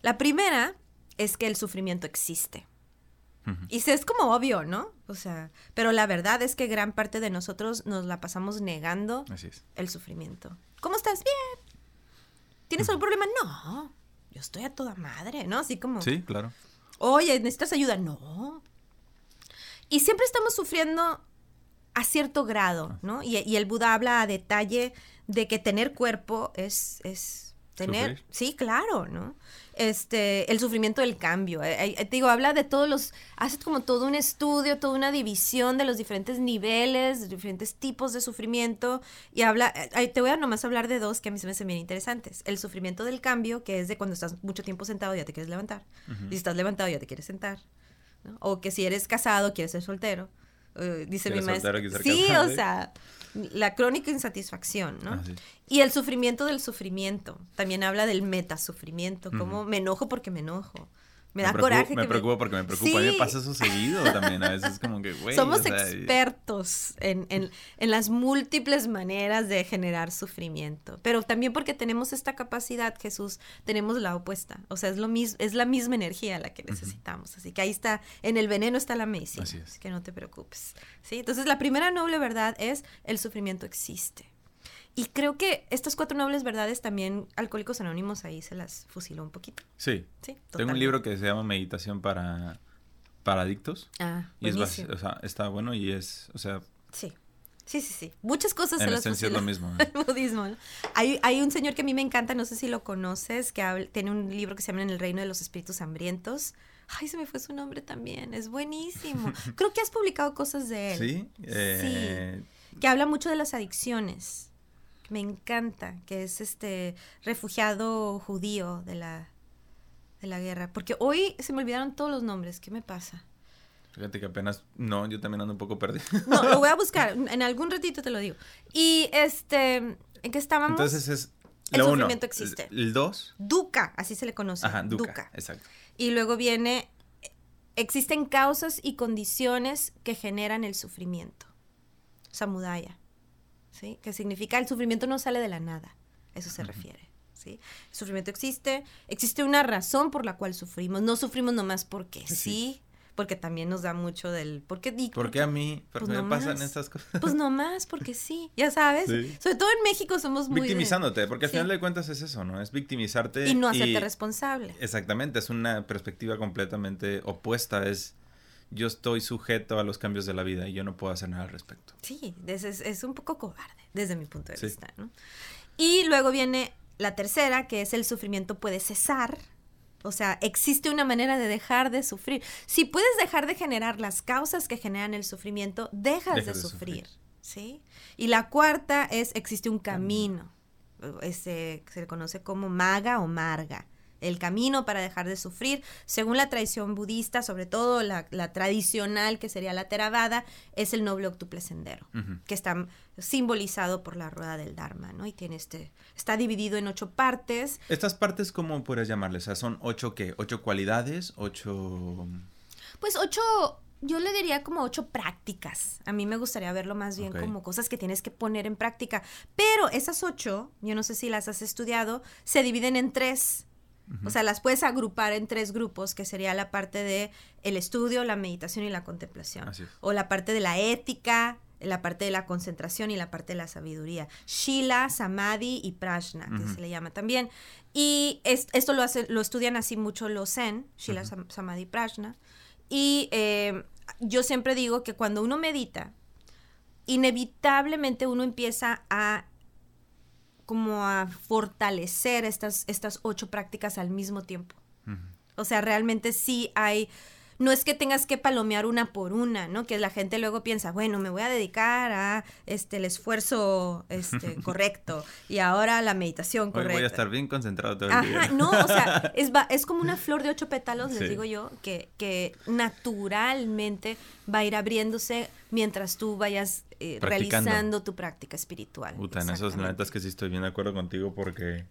La primera es que el sufrimiento existe. Y es como obvio, ¿no? O sea, pero la verdad es que gran parte de nosotros nos la pasamos negando el sufrimiento. ¿Cómo estás? Bien. ¿Tienes algún problema? No. Yo estoy a toda madre, ¿no? Así como. Sí, claro. Oye, ¿necesitas ayuda? No. Y siempre estamos sufriendo a cierto grado, ah. ¿no? Y, el Buda habla a detalle de que tener cuerpo es, es tener, sí, claro, ¿no? Este, el sufrimiento del cambio. Eh, eh, te digo, habla de todos los, hace como todo un estudio, toda una división de los diferentes niveles, de diferentes tipos de sufrimiento y habla, eh, te voy a nomás hablar de dos que a mí se me hacen bien interesantes. El sufrimiento del cambio, que es de cuando estás mucho tiempo sentado y ya te quieres levantar. Y si estás levantado ya te quieres sentar. O que si eres casado quieres ser soltero. dice mi maestro. Sí, o sea, la crónica insatisfacción, ¿no? Ah, y el sufrimiento del sufrimiento. También habla del metasufrimiento, como me enojo porque me enojo. Me da coraje. Me preocupo porque me preocupa. A mí me pasa eso seguido también. A veces como que, güey. Somos expertos en, en, en, las múltiples maneras de generar sufrimiento. Pero también porque tenemos esta capacidad, Jesús, tenemos la opuesta. O sea, es, lo mismo, es la misma energía la que necesitamos. Así que ahí está, en el veneno está la medicina. Así es. que no te preocupes. ¿sí? Entonces, la primera noble verdad es el sufrimiento existe. Y creo que estas cuatro nobles verdades también Alcohólicos Anónimos ahí se las fusiló un poquito. Sí. Sí, Tengo un libro que se llama Meditación para, para adictos. Ah, y es o sea, está bueno y es, o sea... Sí. Sí, sí, sí. Muchas cosas en se las esencia es lo mismo. El budismo. ¿no? Hay, hay, un señor que a mí me encanta, no sé si lo conoces, que tiene un libro que se llama En el reino de los espíritus hambrientos. Ay, se me fue su nombre también. Es buenísimo. Creo que has publicado cosas de él. Sí. Eh... Sí. Que habla mucho de las adicciones me encanta, que es este refugiado judío de la, de la guerra. Porque hoy se me olvidaron todos los nombres. ¿Qué me pasa? Fíjate que apenas. No, yo también ando un poco perdido. No, lo voy a buscar. En algún ratito te lo digo. Y este. ¿En qué estábamos? Entonces es. El sufrimiento existe. ¿El 2? Duca, así se le conoce. Ajá, duca, Exacto. Y luego viene. Existen causas y condiciones que generan el sufrimiento. Samudaya. ¿Sí? Que significa el sufrimiento no sale de la nada, eso se refiere. ¿sí? El sufrimiento existe, existe una razón por la cual sufrimos, no sufrimos nomás porque sí, porque también nos da mucho del ¿por qué digo? ¿Por qué a mí? ¿Por pues me pasan estas cosas? Pues nomás porque sí, ya sabes. Sobre todo en México somos muy victimizándote, porque al final de cuentas es eso, ¿no? Es victimizarte y no hacerte responsable. Exactamente, es una perspectiva completamente opuesta, es yo estoy sujeto a los cambios de la vida y yo no puedo hacer nada al respecto. Sí, es, es un poco cobarde desde mi punto de vista. ¿no? Y luego viene la tercera, que es el sufrimiento puede cesar. O sea, existe una manera de dejar de sufrir. Si puedes dejar de generar las causas que generan el sufrimiento, dejas de, sufrir, ¿sí? Y la cuarta es, existe un camino. Ese, se le conoce como maga o marga el camino para dejar de sufrir. Según la tradición budista, sobre todo la, tradicional que sería la Theravada, es el noble octuple sendero, que está simbolizado por la rueda del Dharma, ¿no? Y tiene este, está dividido en ocho partes. Estas partes, ¿cómo puedes llamarles? O sea, ¿son ocho qué? ¿Ocho cualidades? ¿Ocho...? Pues ocho yo le diría como ocho prácticas. A mí me gustaría verlo más bien como cosas que tienes que poner en práctica. Pero esas ocho, yo no sé si las has estudiado, se dividen en tres. O sea, las puedes agrupar en tres grupos, que sería la parte de el estudio, la meditación y la contemplación. O la parte de la ética, la parte de la concentración y la parte de la sabiduría. Shila, Samadhi y Prajna, que se le llama también. Y esto lo, hace, lo estudian así mucho los Zen, Shila, Samadhi y Prajna. Y eh, yo siempre digo que cuando uno medita, inevitablemente uno empieza a como a fortalecer estas, estas ocho prácticas al mismo tiempo. O sea, realmente sí hay no es que tengas que palomear una por una, ¿no? Que la gente luego piensa, bueno, me voy a dedicar a este el esfuerzo este, correcto y ahora la meditación correcta. voy a estar bien concentrado todo el Ajá, no, o sea, es, es como una flor de ocho pétalos, les digo yo, que, que naturalmente va a ir abriéndose mientras tú vayas eh, realizando tu práctica espiritual. Puta, en esos momentos que sí estoy bien de acuerdo contigo porque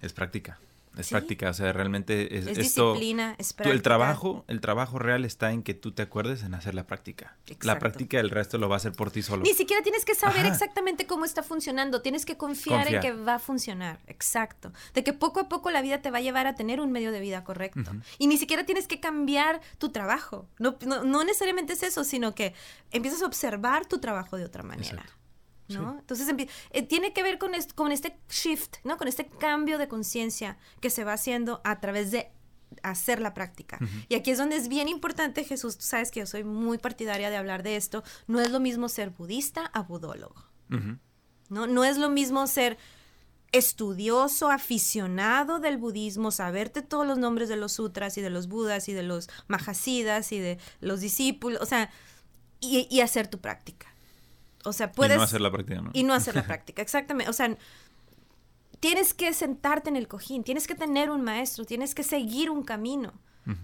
es práctica. Es práctica, o sea, realmente es, Es esto, disciplina, es tú- el trabajo, el trabajo real está en que tú te acuerdes en hacer la práctica. La Exacto. práctica el resto lo va a hacer por ti solo. Ni siquiera tienes que saber Ajá. exactamente cómo está funcionando, tienes que confiar, Confiar. en que va a funcionar, exacto. De que poco a poco la vida te va a llevar a tener un medio de vida correcto. Y ni siquiera tienes que cambiar tu trabajo. No, no, no necesariamente es eso, sino que empiezas a observar tu trabajo de otra manera. Exacto. ¿No? Entonces eh, tiene que ver con, est- con este shift, ¿no? Con este cambio de conciencia que se va haciendo a través de hacer la práctica. Y aquí es donde es bien importante, Jesús, tú sabes que yo soy muy partidaria de hablar de esto, no es lo mismo ser budista a budólogo. ¿no? No es lo mismo ser estudioso, aficionado del budismo, saberte todos los nombres de los sutras y de los budas y de los mahasidas y de los discípulos, o sea, y, y hacer tu práctica. O sea, puedes... Y no hacer la práctica, ¿no? Y no hacer la práctica, exactamente. O sea, tienes que sentarte en el cojín, tienes que tener un maestro, tienes que seguir un camino.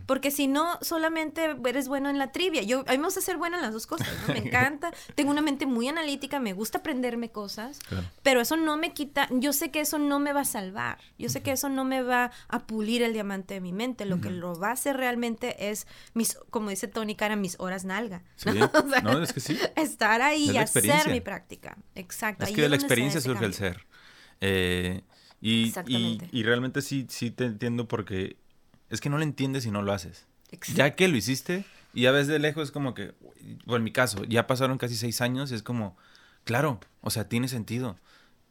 Porque si no, solamente eres bueno en la trivia. Yo, a mí me gusta ser buena en las dos cosas, ¿no? Me encanta. Tengo una mente muy analítica, me gusta aprenderme cosas. Claro. Pero eso no me quita, yo sé que eso no me va a salvar. Yo sé que eso no me va a pulir el diamante de mi mente. Lo que lo va a hacer realmente es, mis, como dice Tony Cara, mis horas nalga. Sí, ¿no? O sea, no, es que sí. Estar ahí Es y hacer mi práctica. Exacto. Es que de la experiencia surge el ser. Eh, y, y, y realmente sí, sí te entiendo porque es que no lo entiendes si no lo haces. Exacto. Ya que lo hiciste y ya ves de lejos es como que, o en mi caso, ya pasaron casi seis años y es como, claro, o sea, tiene sentido.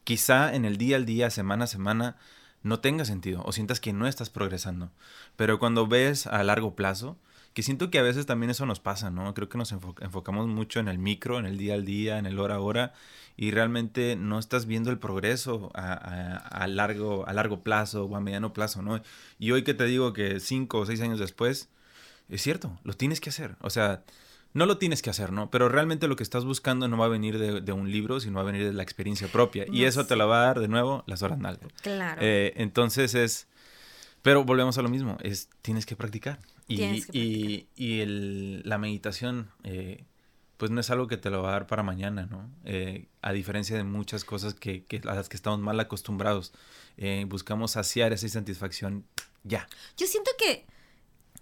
Quizá en el día al día, semana a semana, no tenga sentido o sientas que no estás progresando. Pero cuando ves a largo plazo, que siento que a veces también eso nos pasa, ¿no? Creo que nos enfo- enfocamos mucho en el micro, en el día al día, en el hora a hora, y realmente no estás viendo el progreso a, a- a largo, a largo plazo o a mediano plazo, ¿no? Y hoy que te digo que cinco o seis años después, es cierto, lo tienes que hacer. O sea, no lo tienes que hacer, ¿no? Pero realmente lo que estás buscando no va a venir de, de un libro, sino va a venir de la experiencia propia. Y eso te lo va a dar de nuevo las horas nalga. Claro. Eh, entonces es. Pero volvemos a lo mismo, es tienes que practicar. Y, y- y el- la meditación, eh, pues no es algo que te lo va a dar para mañana, ¿no? Eh, a diferencia de muchas cosas que, que a las que estamos mal acostumbrados. Eh, buscamos saciar esa insatisfacción ya. Yo siento que,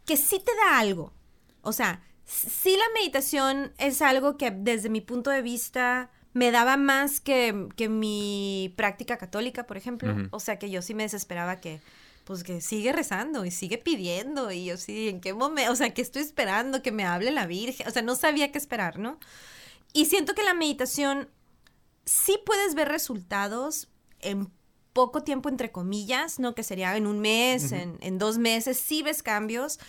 que sí te da algo. O sea, sí la meditación es algo que desde mi punto de vista me daba más que, que mi práctica católica, por ejemplo. O sea, que yo sí me desesperaba que, pues que sigue rezando y sigue pidiendo y yo sí, ¿en qué momento? O sea, que estoy esperando que me hable la Virgen. O sea, no sabía qué esperar, ¿no? Y siento que la meditación sí puedes ver resultados en poco tiempo, entre comillas, ¿no? Que sería en un mes, en, en dos meses, sí ves cambios,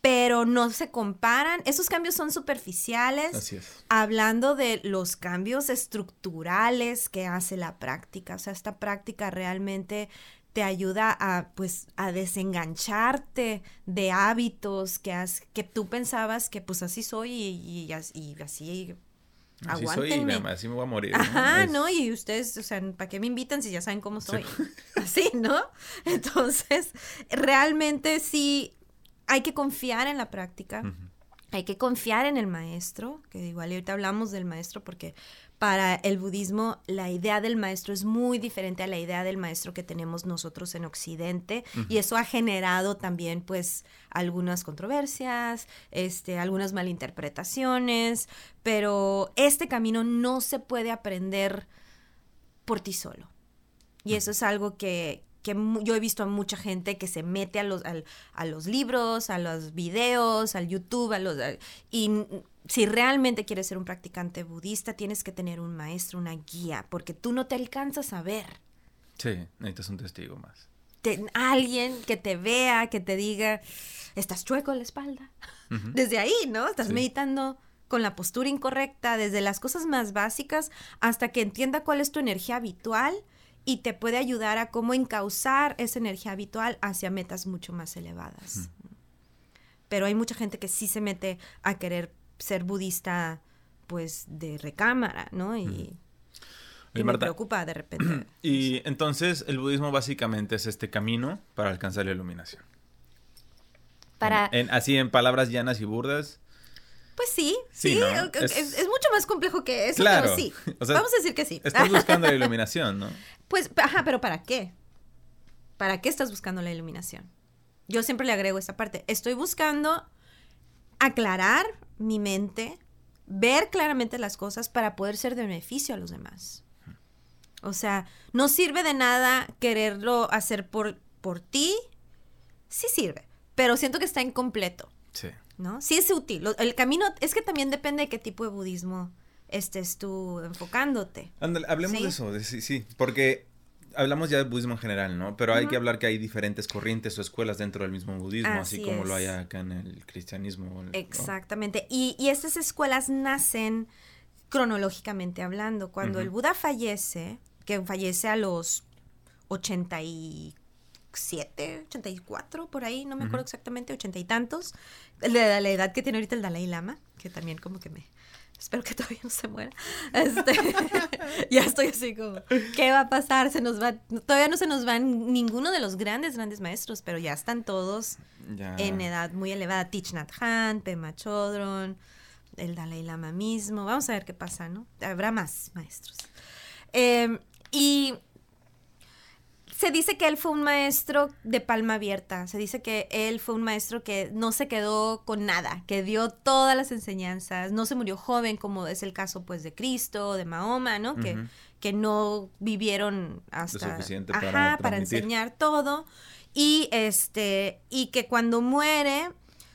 pero no se comparan. Esos cambios son superficiales. Así es. Hablando de los cambios estructurales que hace la práctica, o sea, esta práctica realmente te ayuda a pues a desengancharte de hábitos que has que tú pensabas que pues así soy y, y y así Así soy y aguántenme. me- así me voy a morir. ¿no? Ajá, Es- ¿no? Y ustedes, o sea, ¿para qué me invitan si ya saben cómo soy? Así, ¿no? Entonces, realmente sí hay que confiar en la práctica. Hay que confiar en el maestro, que igual ahorita hablamos del maestro porque para el budismo la idea del maestro es muy diferente a la idea del maestro que tenemos nosotros en Occidente y eso ha generado también pues algunas controversias, este, algunas malinterpretaciones, pero este camino no se puede aprender por ti solo. Y eso es algo que, que yo he visto a mucha gente que se mete a los, al- a los libros, a los videos, al YouTube, a los, a- y si realmente quieres ser un practicante budista, tienes que tener un maestro, una guía, porque tú no te alcanzas a ver. Sí, necesitas un testigo más. Te- alguien que te vea, que te diga, estás chueco en la espalda. Desde ahí, ¿no? Estás Sí. meditando con la postura incorrecta, desde las cosas más básicas hasta que entienda cuál es tu energía habitual y te puede ayudar a cómo encauzar esa energía habitual hacia metas mucho más elevadas. Pero hay mucha gente que sí se mete a querer ser budista, pues, de recámara, ¿no? Y, y Oye, me Marta, preocupa de repente. Y entonces el budismo básicamente es este camino para alcanzar la iluminación. Para, En- así en palabras llanas y burdas. Pues sí, Sí, sí, ¿no? es, Es- es mucho más complejo que eso, Claro. pero sí. O sea, Vamos a decir que sí. Estás buscando la iluminación, ¿no? Pues, ajá, pero ¿para qué? ¿Para qué estás buscando la iluminación? Yo siempre le agrego esta parte. Estoy buscando aclarar mi mente, ver claramente las cosas para poder ser de beneficio a los demás. O sea, no sirve de nada quererlo hacer por, por ti. Sí sirve, pero siento que está incompleto. Sí. ¿No? Sí es útil. El camino es que también depende de qué tipo de budismo estés tú enfocándote. Ándale, hablemos Sí. de eso, de- sí, sí, porque hablamos ya de budismo en general, ¿no? Pero hay que hablar que hay diferentes corrientes o escuelas dentro del mismo budismo, así, Así como lo hay acá en el cristianismo. ¿no? Exactamente. Y, y estas escuelas nacen cronológicamente hablando. Cuando el. Buda fallece, que fallece a los 87, 84, por ahí, no me acuerdo exactamente, ochenta y tantos, de la, la edad que tiene ahorita el Dalai Lama, que también como que me... Espero que todavía no se muera. Este, ya estoy así como, ¿qué va a pasar? Se nos va, todavía no se nos van ninguno de los grandes, grandes maestros, pero ya están todos Ya. en edad muy elevada. Thich Nhat Hanh, Pema Chodron, el Dalai Lama mismo. Vamos a ver qué pasa, ¿no? Habrá más maestros. Eh, y se dice que él fue un maestro de palma abierta. Se dice que él fue un maestro que no se quedó con nada, que dio todas las enseñanzas, no se murió joven como es el caso pues de Cristo, de Mahoma, ¿no? Que, que no vivieron hasta suficiente Ajá, para para transmitir. enseñar todo y este y que cuando muere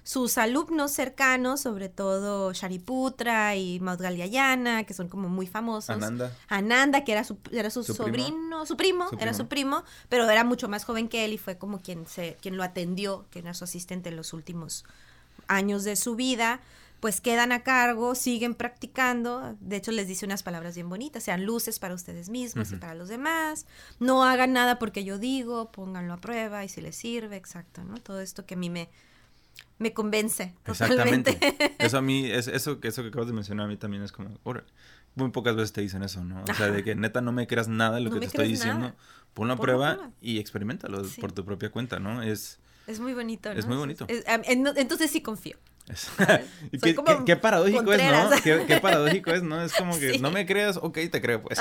sus alumnos cercanos, sobre todo Shariputra y Maudgalyayana, que son como muy famosos. Ananda. Ananda, que era su, era su, Su primo. sobrino, su primo, Su era su primo, pero era mucho más joven que él y fue como quien se, quien lo atendió, que era su asistente en los últimos años de su vida, pues quedan a cargo, siguen practicando, de hecho les dice unas palabras bien bonitas, sean luces para ustedes mismos y para los demás, no hagan nada porque yo digo, pónganlo a prueba y si les sirve, exacto, ¿no? Todo esto que a mí me, me convence Exactamente. Eso a mí, es, eso, que- eso que acabas de mencionar a mí también es como, muy pocas veces te dicen eso, ¿no? O sea, de que neta no me creas nada de lo No que te estoy diciendo, nada. ponlo a Ponlo a prueba prueba. y experimentalo Sí. por tu propia cuenta, ¿no? Es... Es muy bonito, ¿no? Es muy bonito. es- entonces sí confío. qué, como qué- qué paradójico es, ¿no? Qué, qué paradójico es, ¿no? Es como que Sí. no me creas, ok, te creo, pues.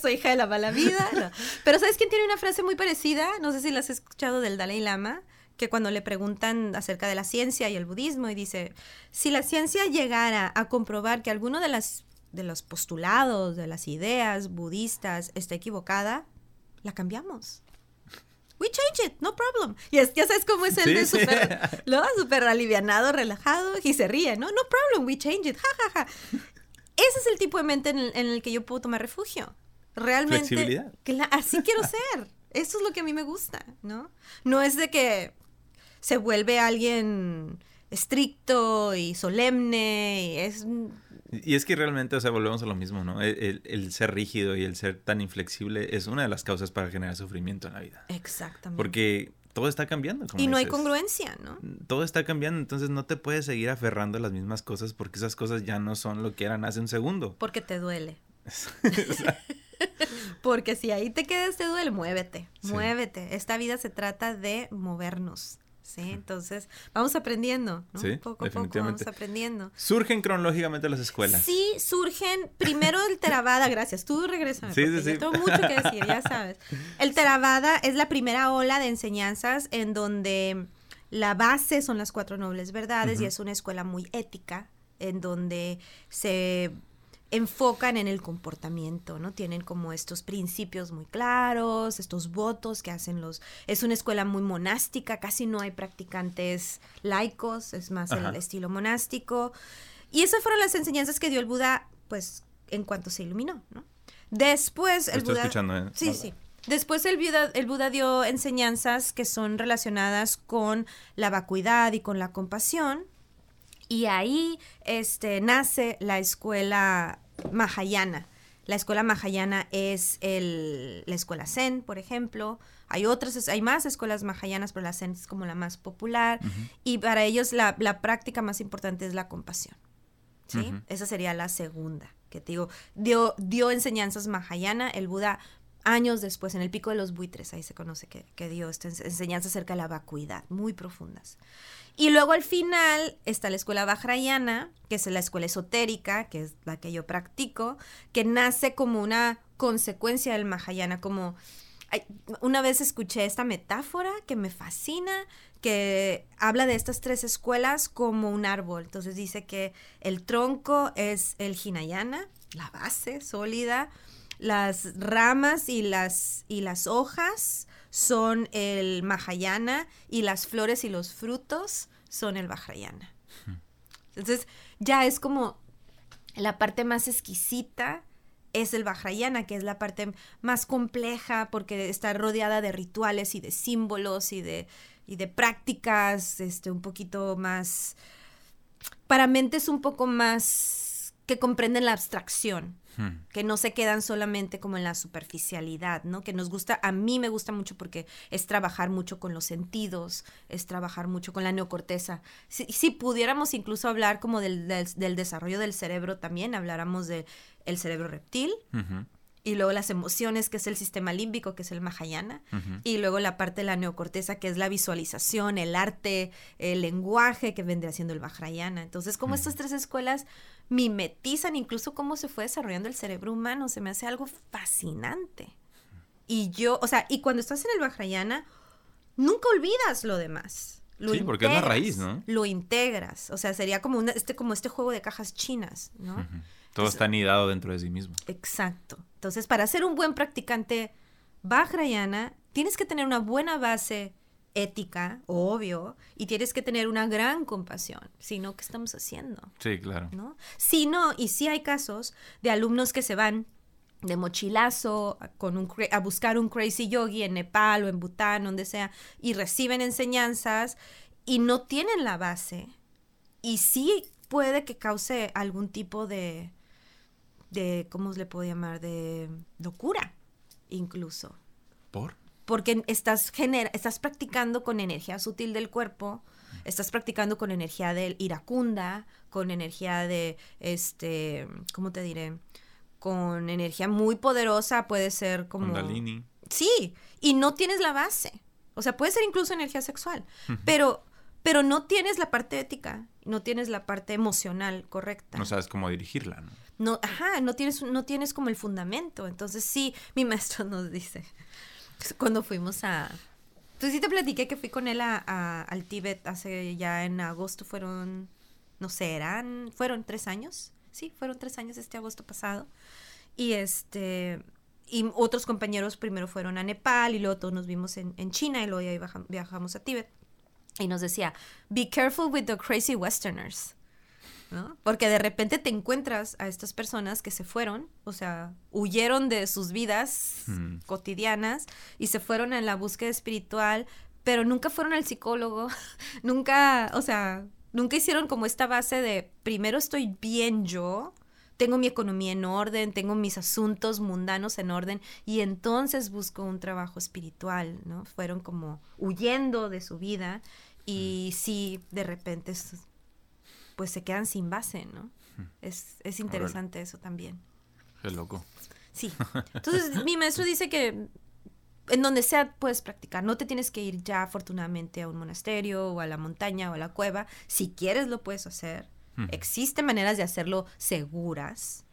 Soy hija de la mala vida. no. Pero ¿sabes quién tiene una frase muy parecida? No sé si la has escuchado del Dalai Lama, que cuando le preguntan acerca de la ciencia y el budismo y dice, si la ciencia llegara a comprobar que alguno de las de los postulados, de las ideas budistas está equivocada, la cambiamos. We change it, no problem. Y es- ya sabes cómo es el Sí, de sí. súper, ¿no? Súper alivianado, relajado, y se ríe, ¿no? No problem, we change it, ja, ja, ja. Ese es el tipo de mente en el, en el que yo puedo tomar refugio. Realmente. Flexibilidad. así quiero ser. Eso es lo que a mí me gusta, ¿no? No es de que se vuelve alguien estricto y solemne y es Y es que realmente, o sea, volvemos a lo mismo, ¿no? El, el- el ser rígido y el ser tan inflexible es una de las causas para generar sufrimiento en la vida. exactamente Porque todo está cambiando. como y no hay congruencia, ¿no? Todo está cambiando, entonces no te puedes seguir aferrando a las mismas cosas porque esas cosas ya no son lo que eran hace un segundo. Porque te duele. O sea, Porque si ahí te quedas, te duele, muévete, Sí. muévete. Esta vida se trata de movernos, ¿sí? Entonces, vamos aprendiendo, ¿no? Sí, poco a poco vamos aprendiendo. Surgen cronológicamente las escuelas. Sí, surgen primero el Theravada, gracias. Tú regresa. Sí, sí, sí. Tengo mucho que decir, ya sabes. El Theravada es la primera ola de enseñanzas en donde la base son las cuatro nobles verdades y es una escuela muy ética, en donde se enfocan en el comportamiento, ¿no? Tienen como estos principios muy claros, estos votos que hacen los... Es una escuela muy monástica, casi no hay practicantes laicos, es más el estilo monástico. Y esas fueron las enseñanzas que dio el Buda, pues, en cuanto se iluminó, ¿no? Después el Estoy Buda... escuchando, ¿eh? Sí, sí. Después el Buda, el Buda dio enseñanzas que son relacionadas con la vacuidad y con la compasión. Y ahí este, nace la escuela Mahayana. La escuela Mahayana es el, la escuela Zen, por ejemplo. Hay otras, hay más escuelas Mahayanas, pero la Zen es como la más popular. Y para ellos la, la práctica más importante es la compasión. ¿sí? Esa sería la segunda, que te digo, dio, dio enseñanzas Mahayana, el Buda años después, en el pico de los buitres, ahí se conoce que, que dio esta ens- enseñanza acerca de la vacuidad, muy profundas. Y luego al final está la escuela Vajrayana, que es la escuela esotérica, que es la que yo practico, que nace como una consecuencia del Mahayana, como una vez escuché esta metáfora que me fascina, que habla de estas tres escuelas como un árbol. Entonces dice que el tronco es el Hinayana, la base sólida, las ramas y las, y las hojas son el Mahayana y las flores y los frutos son el Vajrayana. Entonces ya es como la parte más exquisita es el Vajrayana, que es la parte más compleja porque está rodeada de rituales y de símbolos y de, y de prácticas, este, un poquito más, para mentes un poco más que comprenden la abstracción. Hmm. que no se quedan solamente como en la superficialidad, ¿no? Que nos gusta, a mí me gusta mucho porque es trabajar mucho con los sentidos, es trabajar mucho con la neocorteza. Si, si pudiéramos incluso hablar como del, del, desarrollo del cerebro también, habláramos del el cerebro reptil, y luego las emociones, que es el sistema límbico, que es el Mahayana, y luego la parte de la neocorteza, que es la visualización, el arte, el lenguaje, que vendría siendo el Vajrayana. Entonces, como estas tres escuelas mimetizan incluso cómo se fue desarrollando el cerebro humano, se me hace algo fascinante. Y yo, o sea, y cuando estás en el Vajrayana, nunca olvidas lo demás. sí, porque es la raíz, ¿no? Lo integras. O sea, sería como, este, como este juego de cajas chinas, ¿no? Todo está anidado dentro de sí mismo. Exacto. Entonces, para ser un buen practicante Vajrayana, tienes que tener una buena base ética, obvio, y tienes que tener una gran compasión. Si no, ¿qué estamos haciendo? Sí, claro. ¿No? Si no, y sí hay casos de alumnos que se van de mochilazo con un, a buscar un crazy yogi en Nepal o en Bután, donde sea, y reciben enseñanzas y no tienen la base. Y sí puede que cause algún tipo de, de, ¿cómo le puedo llamar? De locura, incluso. ¿Por? Porque estás, genera, estás practicando con energía sutil del cuerpo, estás practicando con energía del iracunda, con energía de, este, ¿cómo te diré? Con energía muy poderosa, puede ser como... Kundalini. Sí, y no tienes la base. O sea, puede ser incluso energía sexual, pero, pero no tienes la parte ética, no tienes la parte emocional correcta. No sabes cómo dirigirla, ¿no? No, ajá, no tienes, no tienes como el fundamento. Entonces sí, mi maestro nos dice, cuando fuimos a... Pues sí te platiqué que fui con él a, al Tíbet hace ya en agosto, fueron, no sé, eran, fueron tres años. Sí, fueron tres años este agosto pasado. Y este, y otros compañeros primero fueron a Nepal y luego todos nos vimos en, en China y luego ya viajamos a Tíbet. Y nos decía, be careful with the crazy westerners. Porque de repente te encuentras a estas personas que se fueron, o sea, huyeron de sus vidas hmm. cotidianas y se fueron en la búsqueda espiritual, pero nunca fueron al psicólogo, nunca, o sea, nunca hicieron como esta base de primero estoy bien yo, tengo mi economía en orden, tengo mis asuntos mundanos en orden y entonces busco un trabajo espiritual, ¿no? Fueron como huyendo de su vida y hmm. sí, de repente pues se quedan sin base, ¿no? Es, es interesante eso también. Qué loco. Sí. Entonces, mi maestro dice que en donde sea puedes practicar. No te tienes que ir ya afortunadamente a un monasterio o a la montaña o a la cueva. Si quieres lo puedes hacer. Existen maneras de hacerlo seguras.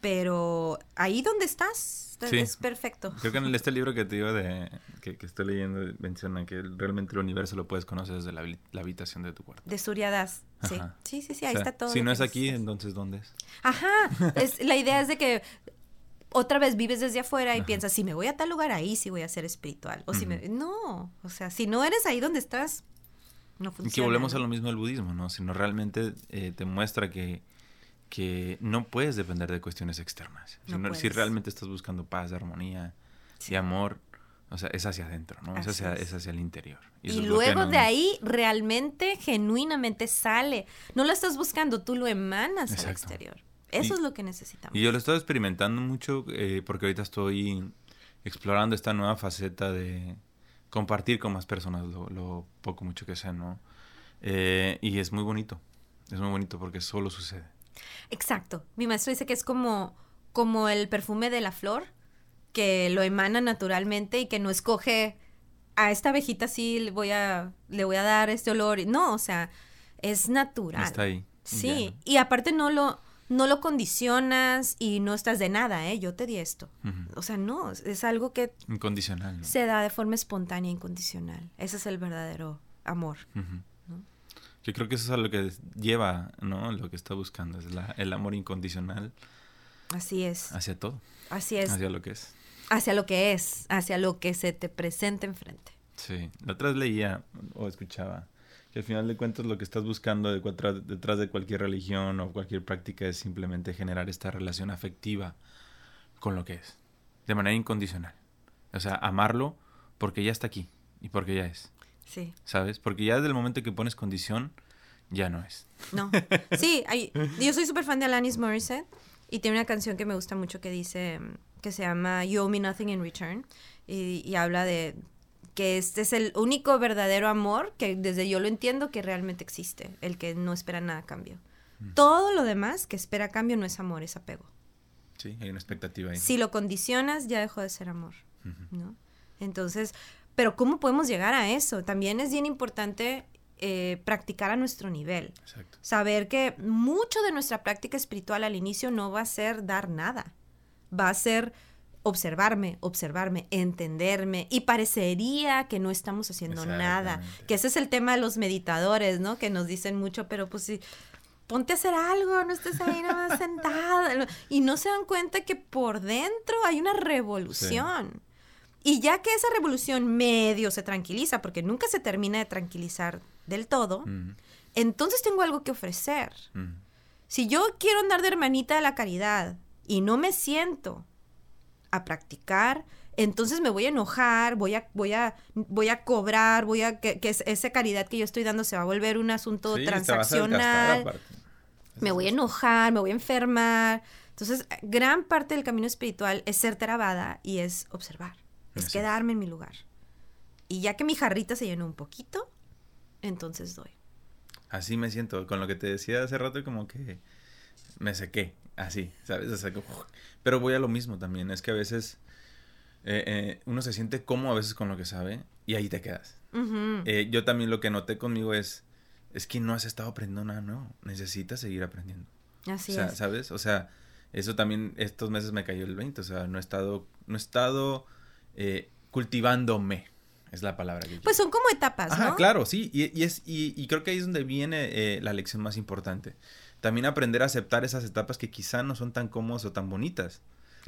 Pero ahí donde estás es perfecto. Creo que en este libro que te digo de que, estoy leyendo menciona que realmente el universo lo puedes conocer desde la, habitación de tu cuarto. De Suriadas, sí. Sí, sí, sí, ahí está todo. Si no es aquí, entonces ¿dónde es? Ajá, es, la idea es de que otra vez vives desde afuera y piensas, si me voy a tal lugar, ahí sí voy a ser espiritual. O si me... No, o sea, si no eres ahí donde estás, no funciona. Y que volvemos a lo mismo del budismo, ¿no? Si no realmente eh, te muestra que que no puedes depender de cuestiones externas. si, realmente estás buscando paz, armonía y amor, o sea, es hacia adentro, ¿no? Es hacia, es. hacia, el interior. Y, luego de ahí realmente, genuinamente sale. No lo estás buscando, tú lo emanas al exterior. Eso es lo que necesitamos. Y yo lo estoy experimentando mucho eh, porque ahorita estoy explorando esta nueva faceta de compartir con más personas lo, poco, mucho que sé, ¿no? Eh, y es muy bonito. Es muy bonito porque solo sucede. Exacto. Mi maestro dice que es como, como el perfume de la flor, que lo emana naturalmente y que no escoge a esta abejita sí le voy a, le voy a dar este olor. No, o sea, es natural. Está ahí. Sí, y aparte no lo, no lo condicionas y no estás de nada, ¿eh? Yo te di esto. O sea, no, es algo que... Incondicional. Se da de forma espontánea, incondicional. Ese es el verdadero amor. Yo creo que eso es a lo que lleva, ¿no? Lo que está buscando, es el amor incondicional. Así es. Hacia todo. Así es. Hacia lo que es. Hacia lo que es, hacia lo que se te presenta enfrente. Sí, la otra vez leía o escuchaba que al final de cuentas lo que estás buscando detrás de cualquier religión o cualquier práctica es simplemente generar esta relación afectiva con lo que es, de manera incondicional. O sea, amarlo porque ya está aquí y porque ya es. Sí. ¿Sabes? Porque ya desde el momento que pones condición, ya no es. No. Sí, yo soy súper fan de Alanis Morissette y tiene una canción que me gusta mucho que dice, que se llama You Owe Me Nothing in Return y habla de que este es el único verdadero amor que desde yo lo entiendo que realmente existe, el que no espera nada a cambio. Mm. Todo lo demás que espera a cambio no es amor, es apego. Sí, hay una expectativa ahí. Si lo condicionas, ya dejó de ser amor, ¿no? Entonces, pero ¿cómo podemos llegar a eso? También es bien importante eh, practicar a nuestro nivel. Exacto. Saber que mucho de nuestra práctica espiritual al inicio no va a ser dar nada, va a ser observarme, observarme, entenderme y parecería que no estamos haciendo nada, que ese es el tema de los meditadores, ¿no? Que nos dicen mucho, pero pues sí, ponte a hacer algo, no estés ahí nada más sentada y no se dan cuenta que por dentro hay una revolución. Y ya que esa revolución medio se tranquiliza, porque nunca se termina de tranquilizar del todo, entonces tengo algo que ofrecer. Si yo quiero andar de hermanita de la caridad y no me siento a practicar, entonces me voy a enojar, voy a, voy a, voy a cobrar, voy a que, esa caridad que yo estoy dando se va a volver un asunto transaccional. Me voy a enojar, me voy a enfermar. Entonces, gran parte del camino espiritual es ser terabada y es observar, es quedarme en mi lugar. Y ya que mi jarrita se llenó un poquito, entonces doy. Así me siento, con lo que te decía hace rato, como que me sequé, así, ¿sabes? pero voy a lo mismo también, es que a veces eh, eh, uno se siente cómodo a veces con lo que sabe y ahí te quedas. Eh, yo también lo que noté conmigo es, es que no has estado aprendiendo nada nuevo, necesitas seguir aprendiendo. Así o sea, es. ¿sabes? O sea, eso también estos meses me cayó el 20, o sea, no he estado, no he estado cultivándome. Es la palabra que Pues son como etapas, Ajá, claro, sí. Y, es, y, creo que ahí es donde viene la lección más importante también aprender a aceptar esas etapas que quizá no son tan cómodas o tan bonitas.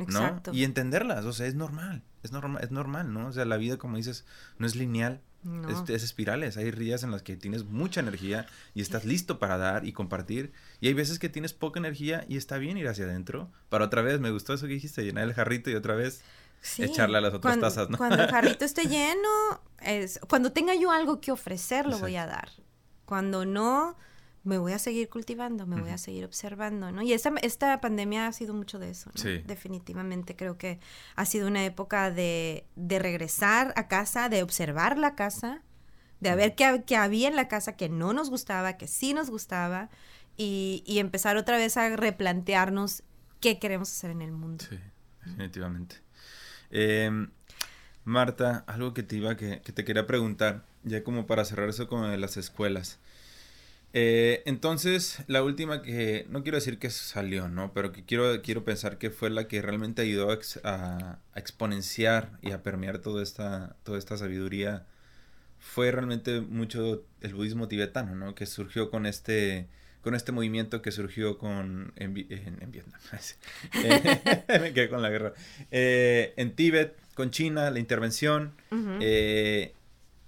¿no? Y entenderlas, o sea, es normal, es normal, es normal, ¿no? O sea, la vida, como dices, no es lineal, es, espirales, hay días en las que tienes mucha energía y estás listo para dar y compartir, y hay veces que tienes poca energía y está bien ir hacia adentro, para otra vez, me gustó eso que dijiste, llenar el jarrito y otra vez echarle a las otras tazas, ¿no? Cuando el jarrito esté lleno, es, cuando tenga yo algo que ofrecer, lo voy a dar, cuando no me voy a seguir cultivando, me voy a seguir observando, ¿no? Y esta, esta pandemia ha sido mucho de eso, ¿no? Sí. Definitivamente creo que ha sido una época de, de regresar a casa, de observar la casa, de ver qué, qué, había en la casa que no nos gustaba, que sí nos gustaba, y, y, empezar otra vez a replantearnos qué queremos hacer en el mundo. Sí, definitivamente. Em, Marta, algo que te iba, que, te quería preguntar, ya como para cerrar eso con las escuelas. Eh, entonces, la última que, no quiero decir que salió, ¿no? Pero que quiero, quiero pensar que fue la que realmente ayudó a, exponenciar y a permear toda esta, toda esta sabiduría, fue realmente mucho el budismo tibetano, ¿no? Que surgió con este, con este movimiento que surgió con, en, Vietnam, me quedé con la guerra, eh, en Tíbet, con China, la intervención, eh,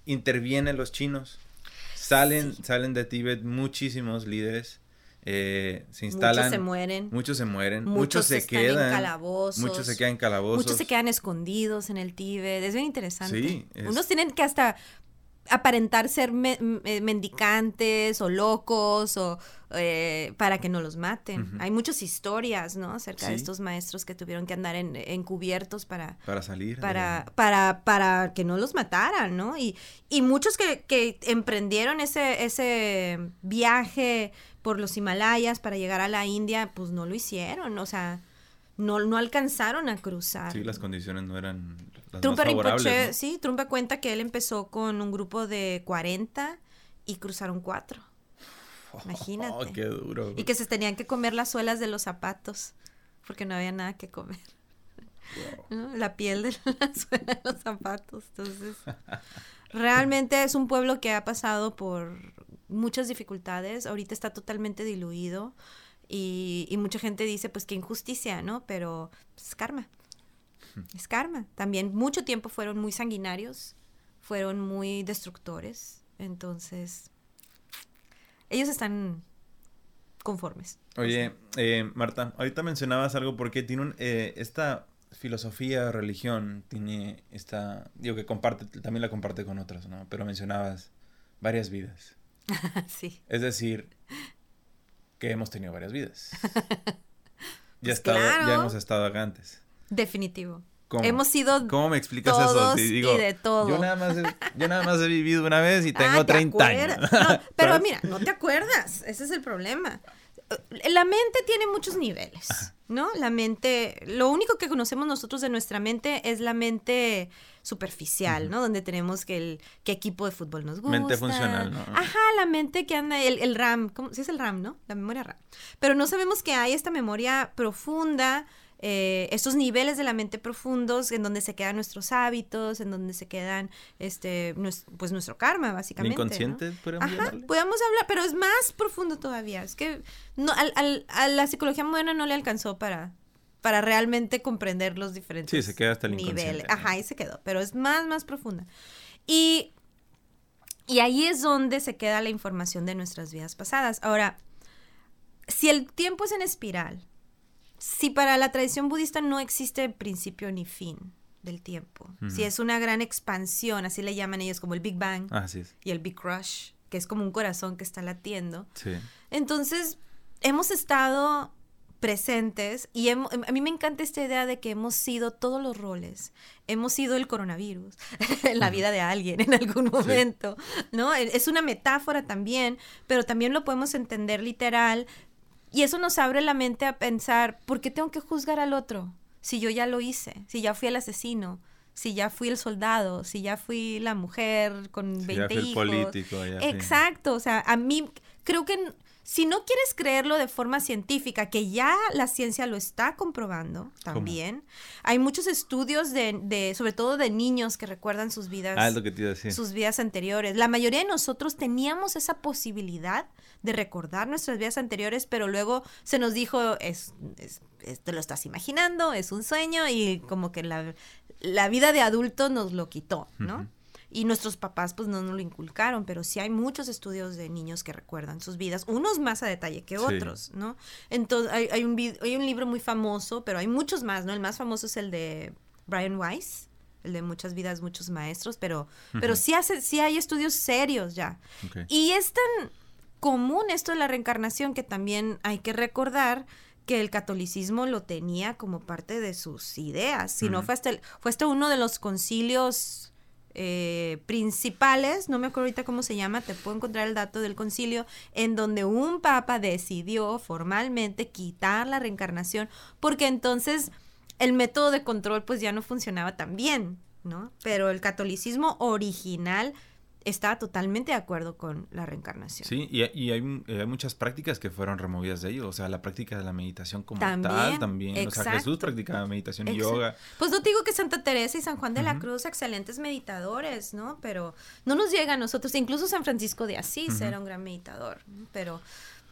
intervienen los chinos, Salen, salen de Tíbet muchísimos líderes. Eh, se instalan. Muchos se mueren. Muchos se mueren. Muchos, se quedan. En calabozos. Muchos se quedan en calabozos. Muchos se quedan escondidos en el Tíbet. Es bien interesante. Sí. Unos tienen que hasta aparentar ser eh, mendicantes o locos o eh, para que no los maten. Hay muchas historias, ¿no? Acerca de estos maestros que tuvieron que andar en, encubiertos para... Para salir. Para, para, para que no los mataran, ¿no? Y, y muchos que, que emprendieron ese, ese viaje por los Himalayas para llegar a la India, pues no lo hicieron, o sea, no, no alcanzaron a cruzar. Sí, las condiciones no eran Trump Rinpoche, sí, Trump cuenta que él empezó con un grupo de 40 y cruzaron cuatro. Imagínate. Oh, qué duro. Y que se tenían que comer las suelas de los zapatos porque no había nada que comer. ¿no? La piel de la suela de los zapatos. Entonces, realmente es un pueblo que ha pasado por muchas dificultades. Ahorita está totalmente diluido. Y, y mucha gente dice, pues qué injusticia, ¿no? Pero pues, es karma. Es karma. También mucho tiempo fueron muy sanguinarios, fueron muy destructores. Entonces, ellos están conformes. Oye, eh, Marta, ahorita mencionabas algo porque tiene un, eh, esta filosofía, religión, tiene esta, digo que comparte, también la comparte con otras, ¿no? Pero mencionabas varias vidas. sí. Es decir, que hemos tenido varias vidas. ya, Pues estado, claro. ya hemos estado acá antes. Definitivo. ¿Cómo? Hemos sido ¿Cómo me explicas todos eso? y de todo. Yo nada, más he, yo nada más he vivido una vez y tengo Ah, ¿te 30 años. No, pero mira, no te acuerdas. Ese es el problema. La mente tiene muchos niveles, ¿no? La mente, lo único que conocemos nosotros de nuestra mente es la mente superficial, ¿no? Donde tenemos que el qué equipo de fútbol nos gusta. Mente funcional, ¿no? Ajá, la mente que anda, el, el RAM, ¿cómo? Sí es el RAM, ¿no? La memoria RAM. Pero no sabemos que hay esta memoria profunda, eh, estos niveles de la mente profundos en donde se quedan nuestros hábitos, en donde se quedan, este, nues- pues nuestro karma, ¿El básicamente. ¿no? inconsciente Ajá, llamarle? podemos hablar, pero es más profundo todavía. Es que no, al- al- a la psicología moderna no le alcanzó para, para realmente comprender los diferentes Sí, se queda hasta el niveles. Ajá, ahí se quedó, pero es más, más profunda. Y, y ahí es donde se queda la información de nuestras vidas pasadas. Ahora, si el tiempo es en espiral, si para la tradición budista no existe principio ni fin del tiempo, si es una gran expansión, así le llaman ellos como el Big Bang es. y el Big Crush, que es como un corazón que está latiendo. sí. Entonces, hemos estado presentes y a mí me encanta esta idea de que hemos sido todos los roles. Hemos sido el coronavirus en la vida de alguien en algún momento, ¿no? Es una metáfora también, pero también lo podemos entender literal y eso nos abre la mente a pensar, ¿por qué tengo que juzgar al otro? Si yo ya lo hice, si ya fui el asesino, si ya fui el soldado, si ya fui la mujer con 20 ya fui el hijos. político, ya, sí. Exacto, o sea, a mí creo que si no quieres creerlo de forma científica, que ya la ciencia lo está comprobando también, hay muchos estudios de, de, sobre todo de niños que recuerdan sus vidas Ah, es lo que te iba a decir. sus vidas anteriores. La mayoría de nosotros teníamos esa posibilidad de recordar nuestras vidas anteriores, pero luego se nos dijo, es, es- es- te lo estás imaginando, es un sueño y como que la, la vida de adulto nos lo quitó, ¿no? Y nuestros papás pues no nos lo inculcaron, pero sí hay muchos estudios de niños que recuerdan sus vidas, unos más a detalle que Sí. otros, ¿no? Entonces hay, hay un, hay un libro muy famoso, pero hay muchos más, ¿no? El más famoso es el de Brian Weiss, el de Muchas vidas, muchos maestros, pero, pero sí, hace, sí hay estudios serios ya. Y es tan común esto de la reencarnación que también hay que recordar que el catolicismo lo tenía como parte de sus ideas. Si no, Ujú. fue hasta, el- fue hasta uno de los concilios eh, principales, no me acuerdo ahorita cómo se llama, te puedo encontrar el dato del concilio, en donde un papa decidió formalmente quitar la reencarnación, porque entonces el método de control pues ya no funcionaba tan bien, ¿no? Pero el catolicismo original estaba totalmente de acuerdo con la reencarnación. Sí, y, y hay, eh, hay muchas prácticas que fueron removidas de ello. O sea, la práctica de la meditación como También, tal también. O sea, Jesús exacto. practicaba meditación y Exacto. yoga. Pues no digo que Santa Teresa y San Juan de la. Cruz, excelentes meditadores, ¿no? Pero no nos llega a nosotros. Incluso San Francisco de Asís era un gran meditador, ¿no? pero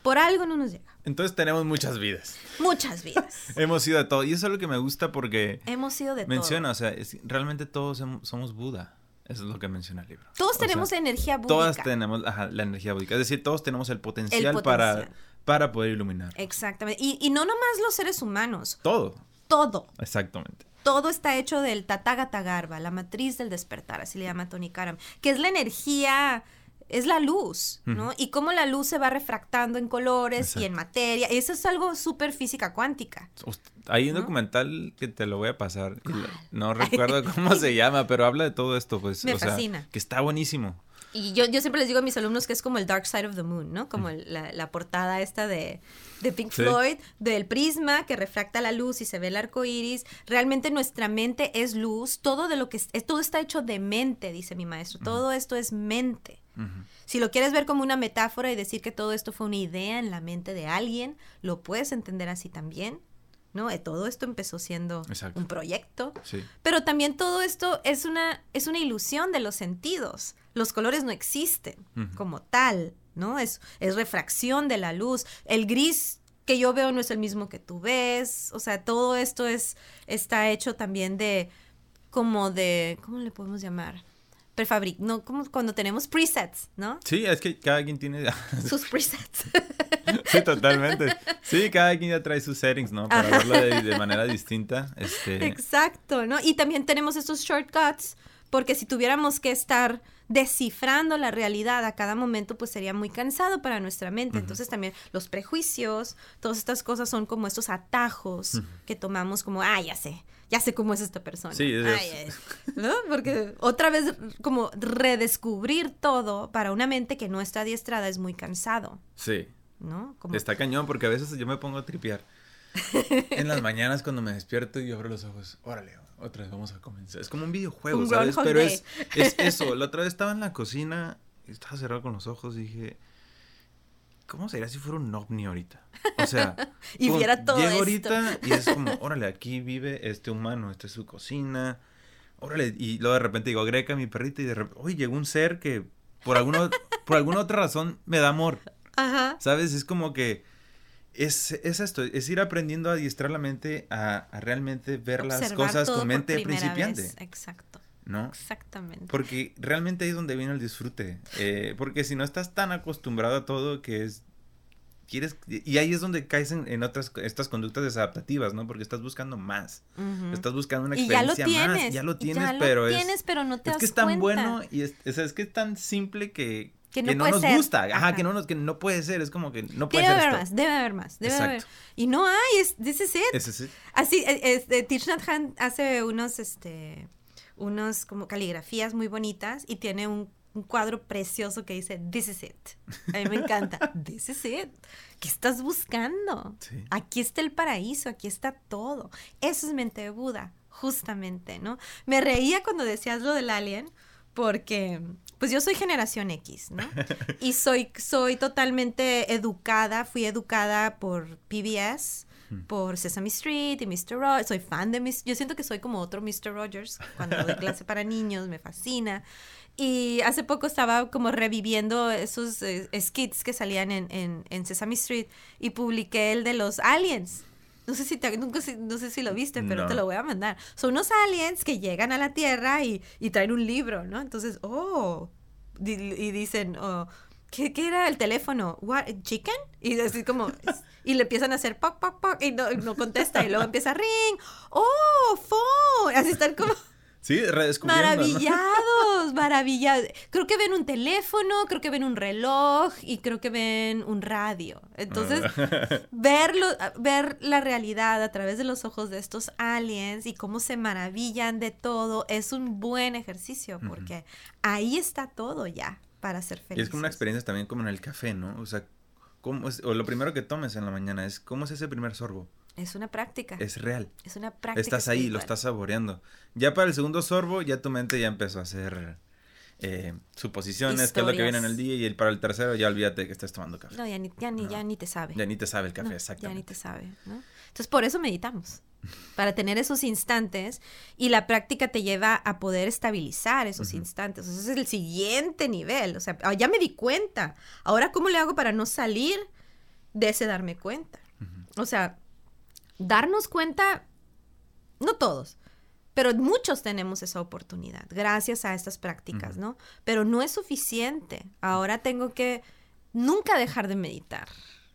por algo no nos llega. Entonces tenemos muchas vidas. Muchas vidas. Hemos sido de todo. Y eso es lo que me gusta porque Hemos sido de menciona, todo. o sea, es- realmente todos somos Buda. Eso es lo que menciona el libro. Todos O sea, tenemos energía búdica. Todas tenemos ajá, la energía búdica. Es decir, todos tenemos el potencial, Para, potencial. para poder iluminar. Exactamente. Y, y no nomás los seres humanos, Todo. todo. Exactamente. Todo está hecho del Tathagata Garbha, la matriz del despertar, así le llama Tony Karam, que es la energía, es la luz, ¿no? Y cómo la luz se va refractando en colores y en materia. Eso es algo súper física cuántica. Hay un ¿No? documental que te lo voy a pasar. No recuerdo cómo se llama, pero habla de todo esto, pues. Me o sea, fascina. que está buenísimo. Y yo, yo siempre les digo a mis alumnos que es como el Dark Side of the Moon, ¿no? Como el- la, la portada esta de, de Pink Sí. Floyd, del prisma que refracta la luz y se ve el arco iris. Realmente nuestra mente es luz. Todo de lo que es- todo está hecho de mente, dice mi maestro. Todo esto es mente. Si lo quieres ver como una metáfora y decir que todo esto fue una idea en la mente de alguien, lo puedes entender así también. ¿no? Eh, todo esto empezó siendo un proyecto, pero también todo esto es una, es una ilusión de los sentidos. Los colores no existen como tal, ¿no? Es, es refracción de la luz. El gris que yo veo no es el mismo que tú ves. O sea, todo esto es, está hecho también de, como de, ¿cómo le podemos llamar? Prefabric, no, como cuando tenemos presets, ¿no? Sí, es que cada quien tiene sus presets. sí, totalmente. Sí, cada quien ya trae sus settings, ¿no? Para verlo de, manera distinta. Este... Exacto, ¿no? Y también tenemos estos shortcuts, porque si tuviéramos que estar descifrando la realidad a cada momento, pues sería muy cansado para nuestra mente. Entonces también los prejuicios, todas estas cosas son como estos atajos que tomamos como, ah, ya sé, ya sé cómo es esta persona. Sí, es ¿No? Porque otra vez como redescubrir todo para una mente que no está adiestrada es muy cansado. Sí. ¿No? Está cañón porque a veces yo me pongo a tripear. en las mañanas cuando me despierto y abro los ojos, órale, otra vez vamos a comenzar. Es como un videojuego, ¿sabes? Pero es, es, eso. La otra vez estaba en la cocina estaba cerrado con los ojos y dije, ¿cómo sería si fuera un ovni ahorita? O sea, y viera todo llego ahorita y es como, órale, aquí vive este humano, esta es su cocina. Órale, y luego de repente digo, Greca, mi perrita, y de repente, oye, llegó un ser que por alguna, por alguna otra razón me da amor. Ajá. ¿Sabes? Es como que es, es, esto, es ir aprendiendo a adiestrar la mente a, realmente ver las cosas con mente principiante. Exacto. ¿No? Exactamente. Porque realmente ahí es donde viene el disfrute. Eh, porque si no estás tan acostumbrado a todo que es quieres y ahí es donde caes en, otras estas conductas desadaptativas, ¿no? Porque estás buscando más. Estás buscando una experiencia y ya lo tienes, más, ya lo tienes, ya pero lo tienes, pero no te es que es tan bueno y es, es que es tan simple que que no, nos gusta, ajá, que no nos, que no puede ser, es como que no puede debe ser haber más, debe haber más, debe haber. Y no hay, es, this is it. Ese es Así, este, Thich Nhat Hanh hace unos, este, unos como caligrafías muy bonitas y tiene un, un, cuadro precioso que dice, this is it. A mí me encanta, this is it. ¿Qué estás buscando? Sí. Aquí está el paraíso, aquí está todo. Eso es mente de Buda, justamente, ¿no? Me reía cuando decías lo del alien, porque pues yo soy generación X, ¿no? Y soy, soy totalmente educada, fui educada por PBS, hmm. por Sesame Street y Mr. Rogers. Soy fan de Mr. Yo siento que soy como otro Mr. Rogers cuando doy clase para niños, me fascina. Y hace poco estaba como reviviendo esos eh, skits que salían en, en, en Sesame Street y publiqué el de los aliens. No sé si te, nunca, no sé si lo viste, pero te lo voy a mandar. Son unos aliens que llegan a la Tierra y, y traen un libro, ¿no? Entonces, oh, y dicen, oh, ¿qué, ¿qué, era el teléfono? What, ¿Chicken? Y así como, y le empiezan a hacer pop, pop, pop, y no, no contesta, y luego empieza ring, oh, phone, así están como... Sí, redescubriendo. Maravillados, maravillados. Creo que ven un teléfono, creo que ven un reloj y creo que ven un radio. Entonces, ah. verlo, ver la realidad a través de los ojos de estos aliens y cómo se maravillan de todo es un buen ejercicio porque ahí está todo ya para ser feliz. Y es como una experiencia también como en el café, ¿no? O sea, ¿cómo es, o lo primero que tomes en la mañana es cómo es ese primer sorbo. Es una práctica. Es real. Es una práctica. Estás ahí, lo estás saboreando. Ya para el segundo sorbo, ya tu mente ya empezó a hacer eh, suposiciones, qué es lo que viene en el día, y el, para el tercero ya olvídate que estás tomando café. No, ya ni, ya ni, ya ni te sabe. Ya ni te sabe el café, exactamente. Ya ni te sabe, ¿no? Entonces, por eso meditamos. Para tener esos instantes y la práctica te lleva a poder estabilizar esos instantes. ese es el siguiente nivel. O sea, ah, ya me di cuenta. Ahora, ¿cómo le hago para no salir de ese darme cuenta? O sea, darnos cuenta, no todos, pero muchos tenemos esa oportunidad gracias a estas prácticas, ¿no? Pero no es suficiente. Ahora tengo que nunca dejar de meditar.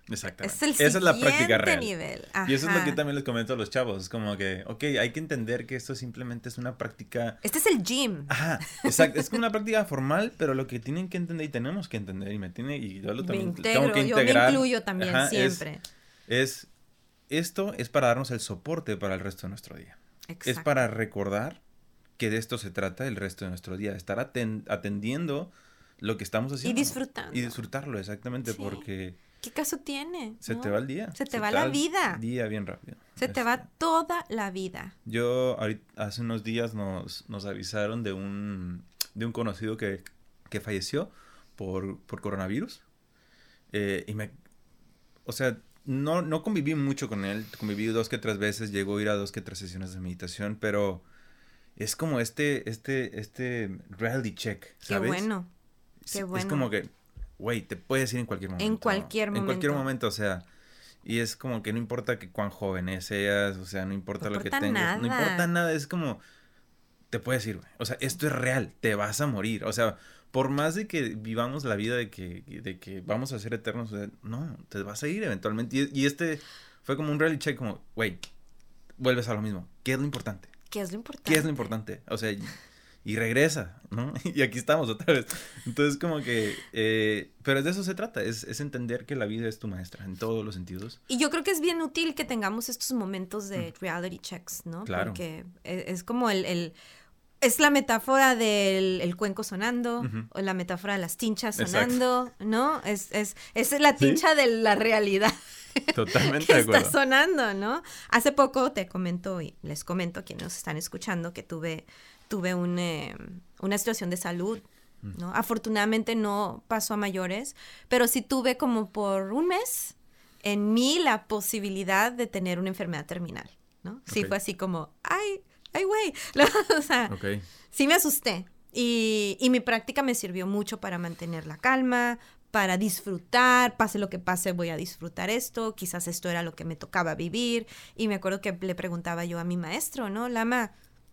Exactamente. Es el Esa es la práctica real. nivel. Y eso es lo que también les comento a los chavos. Es como que, ok, hay que entender que esto simplemente es una práctica. Este es el gym. Ajá, exacto. es una práctica formal, pero lo que tienen que entender y tenemos que entender, y me tiene, y yo lo también tengo que integrar. Yo me incluyo también, siempre. es esto es para darnos el soporte para el resto de nuestro día. Es para recordar que de esto se trata el resto de nuestro día, estar atendiendo lo que estamos haciendo. Y disfrutando. Y disfrutarlo, exactamente, porque... ¿Qué caso tiene? Se te va el día. Se te va la vida. Día bien rápido. Se te va este. toda la vida. Yo hace unos días nos, nos avisaron de un, de un conocido que, que falleció por, por coronavirus. Eh, y me... O sea, no, no conviví mucho con él. Conviví dos que tres veces. Llegó a ir a dos que tres sesiones de meditación. Pero es como este, este, este reality check, ¿sabes? Qué bueno. Qué bueno. Es como que, güey, te puedes ir en cualquier momento. En cualquier momento. En cualquier momento, o sea. Y es como que no importa que cuán joven seas, o sea, no importa lo que tengas. Nada. No importa nada, es como, te puedes ir, güey. O sea, esto es real, te vas a morir. O sea, por más de que vivamos la vida de que, de que vamos a ser eternos, o sea, no, te vas a ir eventualmente. Y, y este fue como un reality check, como, güey, vuelves a lo mismo. ¿Qué es lo importante? ¿Qué es lo importante? ¿Qué es lo importante? O sea, y regresa, ¿no? Y aquí estamos otra vez. Entonces, como que, eh, pero de eso se trata, es, es, entender que la vida es tu maestra en todos los sentidos. Y yo creo que es bien útil que tengamos estos momentos de reality checks, ¿no? Claro. Porque es, es como el, el, es la metáfora del el cuenco sonando, uh -huh. o la metáfora de las tinchas sonando, Exacto. ¿no? Es, es, es la tincha ¿Sí? de la realidad. Totalmente que de acuerdo. está sonando, ¿no? Hace poco te comento y les comento a quienes nos están escuchando que tuve tuve un, eh, una situación de salud, ¿no? Afortunadamente no pasó a mayores, pero sí tuve como por un mes en mí la posibilidad de tener una enfermedad terminal, ¿no? Sí fue así como, ay, ay, güey, o sea, Ok. sí me asusté. Y, y mi práctica me sirvió mucho para mantener la calma, para disfrutar, pase lo que pase, voy a disfrutar esto, quizás esto era lo que me tocaba vivir. Y me acuerdo que le preguntaba yo a mi maestro, ¿no? Lama,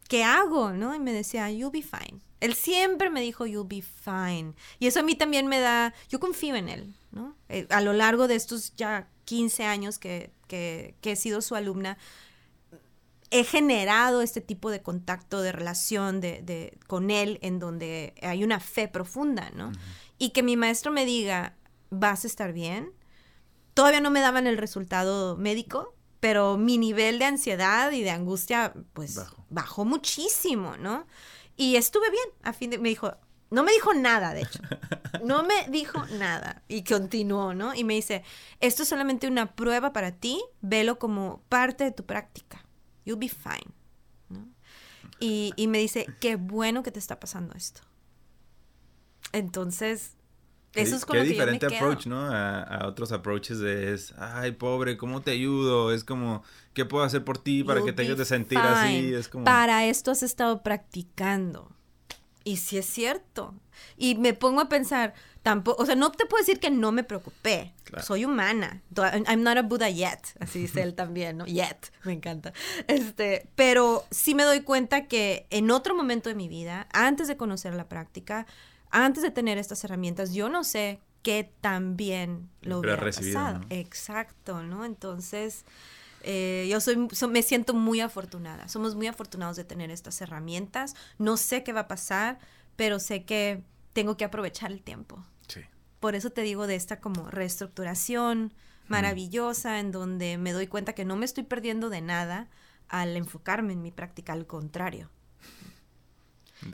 ¿qué hago? ¿No? Y me decía, you'll be fine. Él siempre me dijo, you'll be fine. Y eso a mí también me da, yo confío en él, ¿no? Eh, a lo largo de estos ya 15 años que, que, que he sido su alumna, he generado este tipo de contacto, de relación de, de, con él, en donde hay una fe profunda, ¿no? Uh -huh. Y que mi maestro me diga, vas a estar bien. Todavía no me daban el resultado médico, pero mi nivel de ansiedad y de angustia, pues, Bajo. bajó muchísimo, ¿no? Y estuve bien, a fin de, me dijo, no me dijo nada, de hecho. No me dijo nada. Y continuó, ¿no? Y me dice, esto es solamente una prueba para ti, velo como parte de tu práctica. You'll be fine. ¿no? Y, y, me dice, qué bueno que te está pasando esto. Entonces, eso es como qué que diferente yo me approach, quedo. ¿no? A, a, otros approaches de es, ay, pobre, ¿cómo te ayudo? Es como, ¿qué puedo hacer por ti para You'll que te ayudes a sentir fine. así? Es como... Para esto has estado practicando. Y sí es cierto. Y me pongo a pensar, tampoco, o sea, no te puedo decir que no me preocupé. Claro. Soy humana. I'm not a Buddha yet. Así dice él también, ¿no? Yet. Me encanta. Este, pero sí me doy cuenta que en otro momento de mi vida, antes de conocer la práctica, antes de tener estas herramientas, yo no sé qué tan bien lo hubiera recibido, pasado. ¿no? Exacto, ¿no? Entonces, eh, yo soy, so, me siento muy afortunada. Somos muy afortunados de tener estas herramientas. No sé qué va a pasar, pero sé que tengo que aprovechar el tiempo. Por eso te digo de esta como reestructuración maravillosa mm. en donde me doy cuenta que no me estoy perdiendo de nada al enfocarme en mi práctica, al contrario.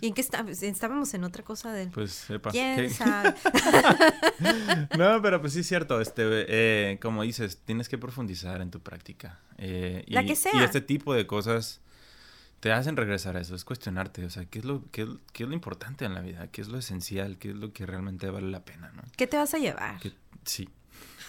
¿Y en qué está? estábamos en otra cosa del... Pues sepa. ¿Quién sabe? no, pero pues sí es cierto. Este, eh, como dices, tienes que profundizar en tu práctica. Eh, La y, que sea. Y este tipo de cosas te hacen regresar a eso, es cuestionarte, o sea, ¿qué es, lo, qué, qué es lo importante en la vida? ¿Qué es lo esencial? ¿Qué es lo que realmente vale la pena? ¿no? ¿Qué te vas a llevar? Sí.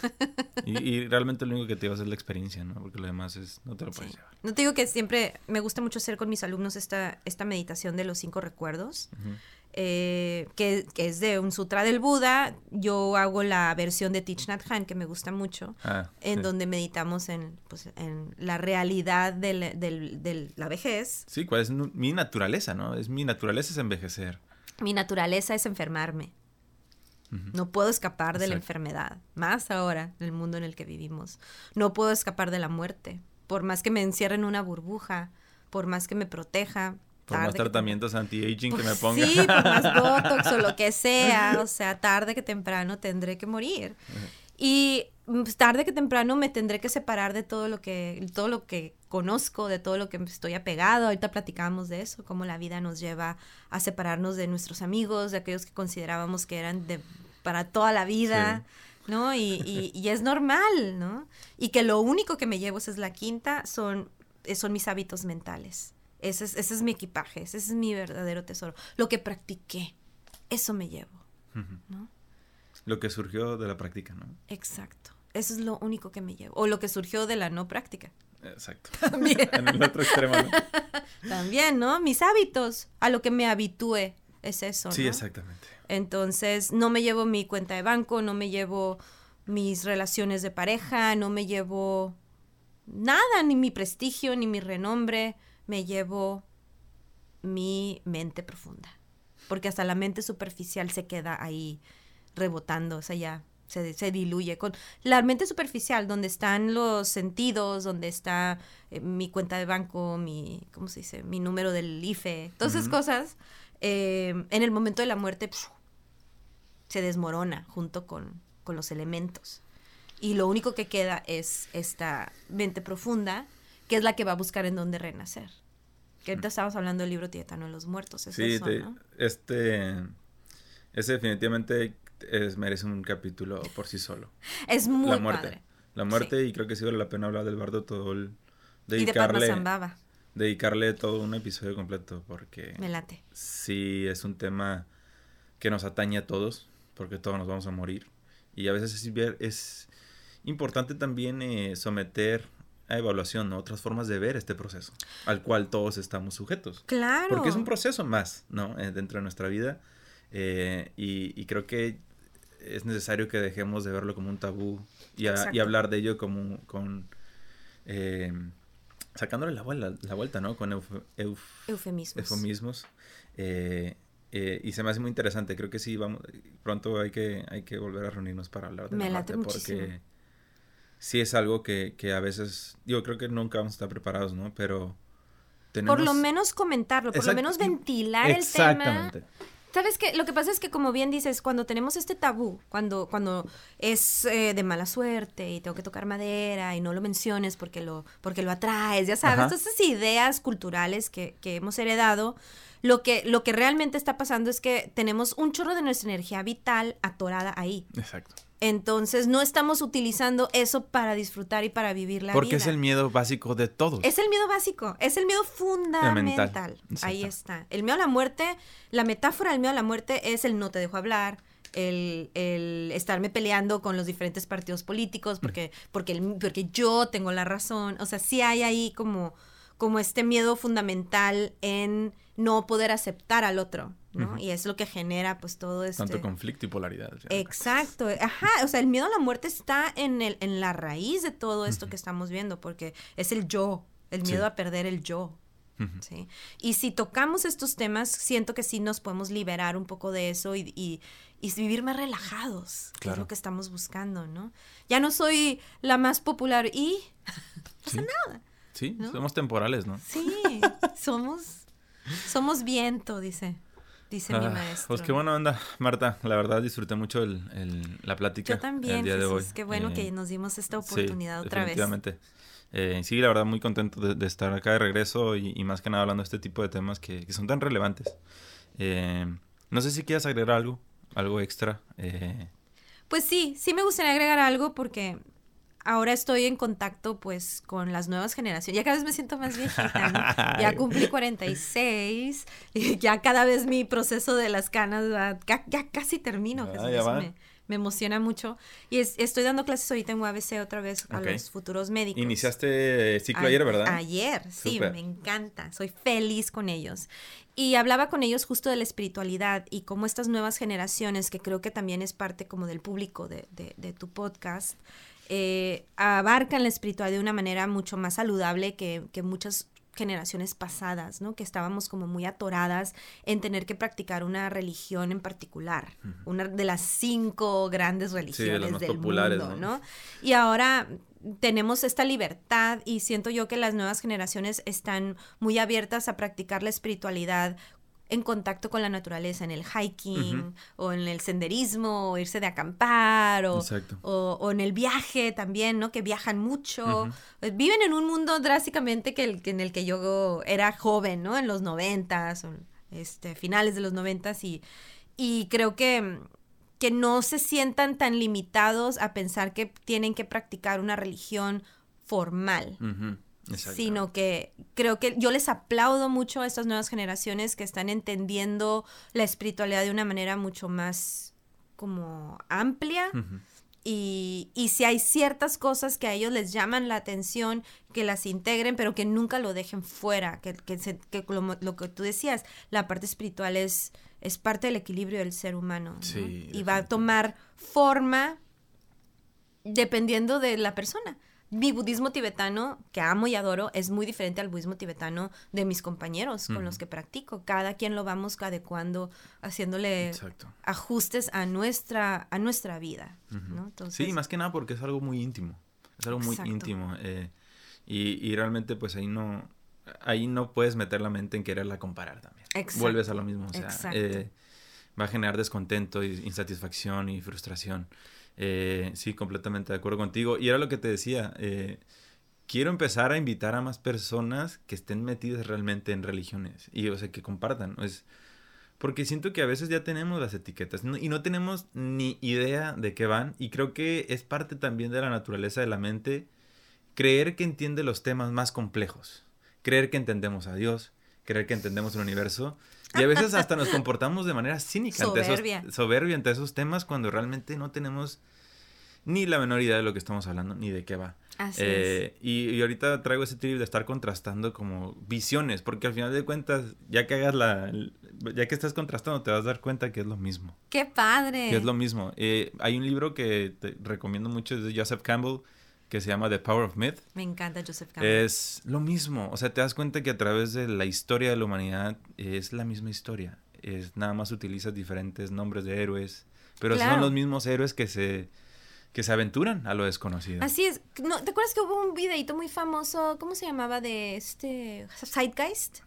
y, y, realmente lo único que te llevas es la experiencia, ¿no? Porque lo demás es, no te lo puedes Sí. llevar. No te digo que siempre me gusta mucho hacer con mis alumnos esta, esta meditación de los cinco recuerdos, Ujú. Eh, que, que es de un sutra del Buda. Yo hago la versión de Thich Nhat Hanh, que me gusta mucho, Ah, en sí. donde meditamos en, pues, en la realidad del- del- de la vejez. Sí, cuál es mi naturaleza, ¿no? Es mi naturaleza es envejecer. Mi naturaleza es enfermarme. No puedo escapar de la enfermedad, más ahora en el mundo en el que vivimos. No puedo escapar de la muerte. Por más que me encierre en una burbuja, por más que me proteja. Por más tratamientos anti-aging que me Pues ponga. Sí, por más botox o lo que sea, o sea, tarde que temprano tendré que morir. Y pues, tarde que temprano me tendré que separar de todo lo que todo lo que conozco, de todo lo que estoy apegado. Ahorita platicábamos de eso, cómo la vida nos lleva a separarnos de nuestros amigos, de aquellos que considerábamos que eran de para toda la vida. ¿No? Y, y- y es normal, ¿no? Y que lo único que me llevo, esa es la quinta, son, son mis hábitos mentales. Ese es, ese es mi equipaje, ese es mi verdadero tesoro. Lo que practiqué, eso me llevo. ¿no? Lo que surgió de la práctica, ¿no? Exacto. Eso es lo único que me llevo. O lo que surgió de la no práctica. Exacto. También. en el otro extremo, ¿no? También, ¿no? Mis hábitos, a lo que me habitúe, es eso. Sí, ¿no? exactamente. Entonces, no me llevo mi cuenta de banco, no me llevo mis relaciones de pareja, no me llevo nada, ni mi prestigio, ni mi renombre, me llevo mi mente profunda. Porque hasta la mente superficial se queda ahí rebotando, o sea, ya se, se diluye. Con la mente superficial, donde están los sentidos, donde está eh, mi cuenta de banco, mi, ¿cómo se dice? Mi número del IFE, todas esas cosas, eh, en el momento de la muerte pf, se desmorona junto con, con los elementos. Y lo único que queda es esta mente profunda, que es la que va a buscar en dónde renacer. Que ahorita estábamos hablando del libro tibetano de los muertos. Sí, eso, te- ¿no? este. Ese definitivamente es- merece un capítulo por sí solo. Es muy la muerte. padre. La muerte, y creo que sí vale la pena hablar del bardo todo el. Y de Dedicarle, dedicarle todo un episodio completo porque me late. sí es un tema que nos atañe a todos porque todos nos vamos a morir y a veces es, importante también eh, someter evaluación ¿no? otras formas de ver este proceso al cual todos estamos sujetos Claro. porque es un proceso más no Eh, dentro de nuestra vida eh, y, y creo que es necesario que dejemos de verlo como un tabú y, a- y Exacto. hablar de ello como con eh, sacándole la, vuela- la vuelta no con euf- euf- Eufemismos. eufemismos. eh, eh, y se me hace muy interesante. Creo que sí, vamos, pronto hay que, hay que volver a reunirnos para hablar de Me la late porque sí es algo que, que a veces, yo creo que nunca vamos a estar preparados, ¿no? Pero tenemos... Por lo menos comentarlo, por lo menos ventilar el tema. Exactamente. ¿Sabes qué? Lo que pasa es que, como bien dices, cuando tenemos este tabú, cuando, cuando es eh, de mala suerte y tengo que tocar madera y no lo menciones porque lo, porque lo atraes, ya sabes, todas esas ideas culturales que, que hemos heredado, lo que, lo que realmente está pasando es que tenemos un chorro de nuestra energía vital atorada ahí. Exacto. Entonces, no estamos utilizando eso para disfrutar y para vivir la Porque vida. es el miedo básico de todos. Es el miedo básico, es el miedo fundamental. Ahí está. El miedo a la muerte, la metáfora del miedo a la muerte es el no te dejo hablar, el, el estarme peleando con los diferentes partidos políticos porque, porque, el- porque yo tengo la razón. O sea, sí hay ahí como, como este miedo fundamental en no poder aceptar al otro, ¿no? Y es lo que genera pues todo este... Tanto conflicto y polaridad. Exacto, ajá, o sea, el miedo a la muerte está en, el, en la raíz de todo esto que estamos viendo, porque es el yo, el miedo Sí. a perder el yo. ¿sí? Y si tocamos estos temas, siento que sí nos podemos liberar un poco de eso y, y, y vivir más relajados, que es Claro. lo que estamos buscando, ¿no? Ya no soy la más popular y, Sí. nada. Sí, ¿no? somos temporales, ¿no? sí, somos, somos viento, dice, dice mi Ah, maestro. Pues qué buena onda, Marta. La verdad disfruté mucho el, el- la plática. Yo también, el día de hoy. qué bueno Eh, que nos dimos esta sí, oportunidad otra vez. definitivamente. Eh, sí, la verdad, muy contento de, de estar acá de regreso y, y más que nada hablando de este tipo de temas que, que son tan relevantes. Eh, no sé si quieras agregar algo, algo extra. eh, Pues sí, sí me gustaría agregar algo porque ahora estoy en contacto pues con las nuevas generaciones. Ya cada vez me siento más viejita, ¿no? Ya cumplí 46 y ya cada vez mi proceso de las canas ya, ya casi termino. Ah, ya me, me emociona mucho. Y es- estoy dando clases ahorita en UABC otra vez a los futuros médicos. Iniciaste ciclo A- ayer, ¿verdad? Ayer, sí, me encanta. Soy feliz con ellos. Y hablaba con ellos justo de la espiritualidad y cómo estas nuevas generaciones, que creo que también es parte como del público de, de- de tu podcast, eh, abarcan la espiritualidad de una manera mucho más saludable que, que muchas generaciones pasadas, ¿no? Que estábamos como muy atoradas en tener que practicar una religión en particular, una de las cinco grandes religiones más del mundo, ¿no? ¿no? Y ahora tenemos esta libertad y siento yo que las nuevas generaciones están muy abiertas a practicar la espiritualidad en contacto con la naturaleza, en el hiking o en el senderismo, o irse de acampar o, o, o en el viaje también, ¿no? Que viajan mucho. Eh, Viven en un mundo drásticamente que, el, que en el que yo era joven, ¿no? En los noventas, este, finales de los noventas y, y creo que, que no se sientan tan limitados a pensar que tienen que practicar una religión formal. Sino que creo que yo les aplaudo mucho a estas nuevas generaciones que están entendiendo la espiritualidad de una manera mucho más como amplia. Y, y si hay ciertas cosas que a ellos les llaman la atención, que las integren, pero que nunca lo dejen fuera, que, que, se- que lo, lo que tú decías, la parte espiritual es, es parte del equilibrio del ser humano. ¿no? Sí, y va a tomar forma dependiendo de la persona. Mi budismo tibetano, que amo y adoro, es muy diferente al budismo tibetano de mis compañeros con los que practico. Cada quien lo vamos adecuando, haciéndole Exacto. ajustes a nuestra, a nuestra vida. Ujú. ¿no? Entonces, Sí, más que nada porque es algo muy íntimo. Es algo muy íntimo. eh, y, y realmente, pues ahí no. Ahí no puedes meter la mente en quererla comparar también. Exacto, Vuelves a lo mismo. O sea, eh, va a generar descontento, y insatisfacción y frustración. Eh, sí, completamente de acuerdo contigo. Y era lo que te decía. eh, quiero empezar a invitar a más personas que estén metidas realmente en religiones. Y, o sea, que compartan. Es, porque siento que a veces ya tenemos las etiquetas y no tenemos ni idea de qué van. Y creo que es parte también de la naturaleza de la mente creer que entiende los temas más complejos. Creer que entendemos a Dios, creer que entendemos el universo. Y a veces hasta nos comportamos de manera cínica ante Soberbia. esos, soberbia ante esos temas cuando realmente no tenemos ni la menor idea de lo que estamos hablando ni de qué va. Así Eh, y, y ahorita traigo ese trip de estar contrastando como visiones, porque al final de cuentas, ya que hagas la, ya que estás contrastando, te vas a dar cuenta que es lo mismo. ¡Qué padre! Que es lo mismo. Eh, hay un libro que te recomiendo mucho, es de Joseph Campbell, que se llama The Power of Myth. Me encanta Joseph Campbell. Es lo mismo. O sea, te das cuenta que a través de la historia de la humanidad es la misma historia. Es nada más utilizas diferentes nombres de héroes, pero son los mismos héroes que se que se aventuran a lo desconocido. Así es. No, ¿Te acuerdas que hubo un videito muy famoso? ¿Cómo se llamaba? De este. Zeitgeist.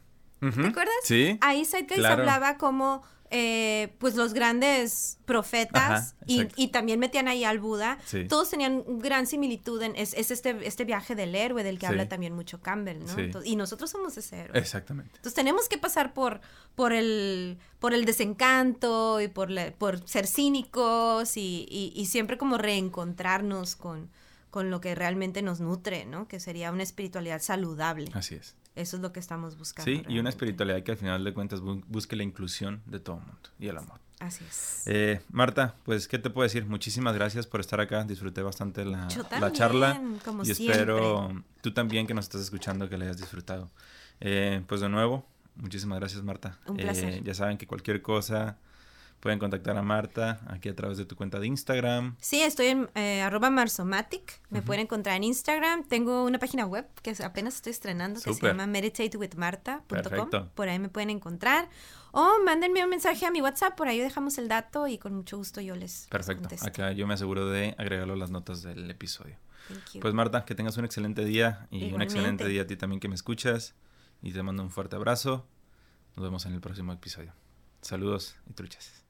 ¿Te acuerdas? Sí. Ahí Zeitgeist claro. hablaba como. eh, pues los grandes profetas Ajá, y, también metían ahí al Buda. Sí. Todos tenían gran similitud en es, es este, este viaje del héroe del que Sí. habla también mucho Campbell, ¿no? Sí. Entonces- y nosotros somos ese héroe. Exactamente. Entonces tenemos que pasar por, por, el, por el desencanto y por, la- por ser cínicos y, y- y siempre como reencontrarnos con, con lo que realmente nos nutre, ¿no? Que sería una espiritualidad saludable. Así es. Eso es lo que estamos buscando. Sí, y una espiritualidad que al final de cuentas bu- busque la inclusión de todo el mundo y el amor. Así es. Eh, Marta, pues, ¿qué te puedo decir? Muchísimas gracias por estar acá. Disfruté bastante la, la charla. como y siempre. espero tú también que nos estás escuchando que la hayas disfrutado. Eh, pues de nuevo, muchísimas gracias, Marta. Un Eh, placer. ya saben que cualquier cosa pueden contactar a Marta aquí a través de tu cuenta de Instagram. Sí, estoy en eh, arroba marsomatic. Me pueden encontrar en Instagram. Tengo una página web que apenas estoy estrenando que se llama meditatewithmarta.com. Por ahí me pueden encontrar. O mándenme un mensaje a mi WhatsApp. Por ahí dejamos el dato y con mucho gusto yo les Perfecto. contesto. Acá yo me aseguro de agregarlo a las notas del episodio. Pues Marta, que tengas un excelente día y un excelente día a ti también que me escuchas. Y te mando un fuerte abrazo. Nos vemos en el próximo episodio. Saludos y truchas.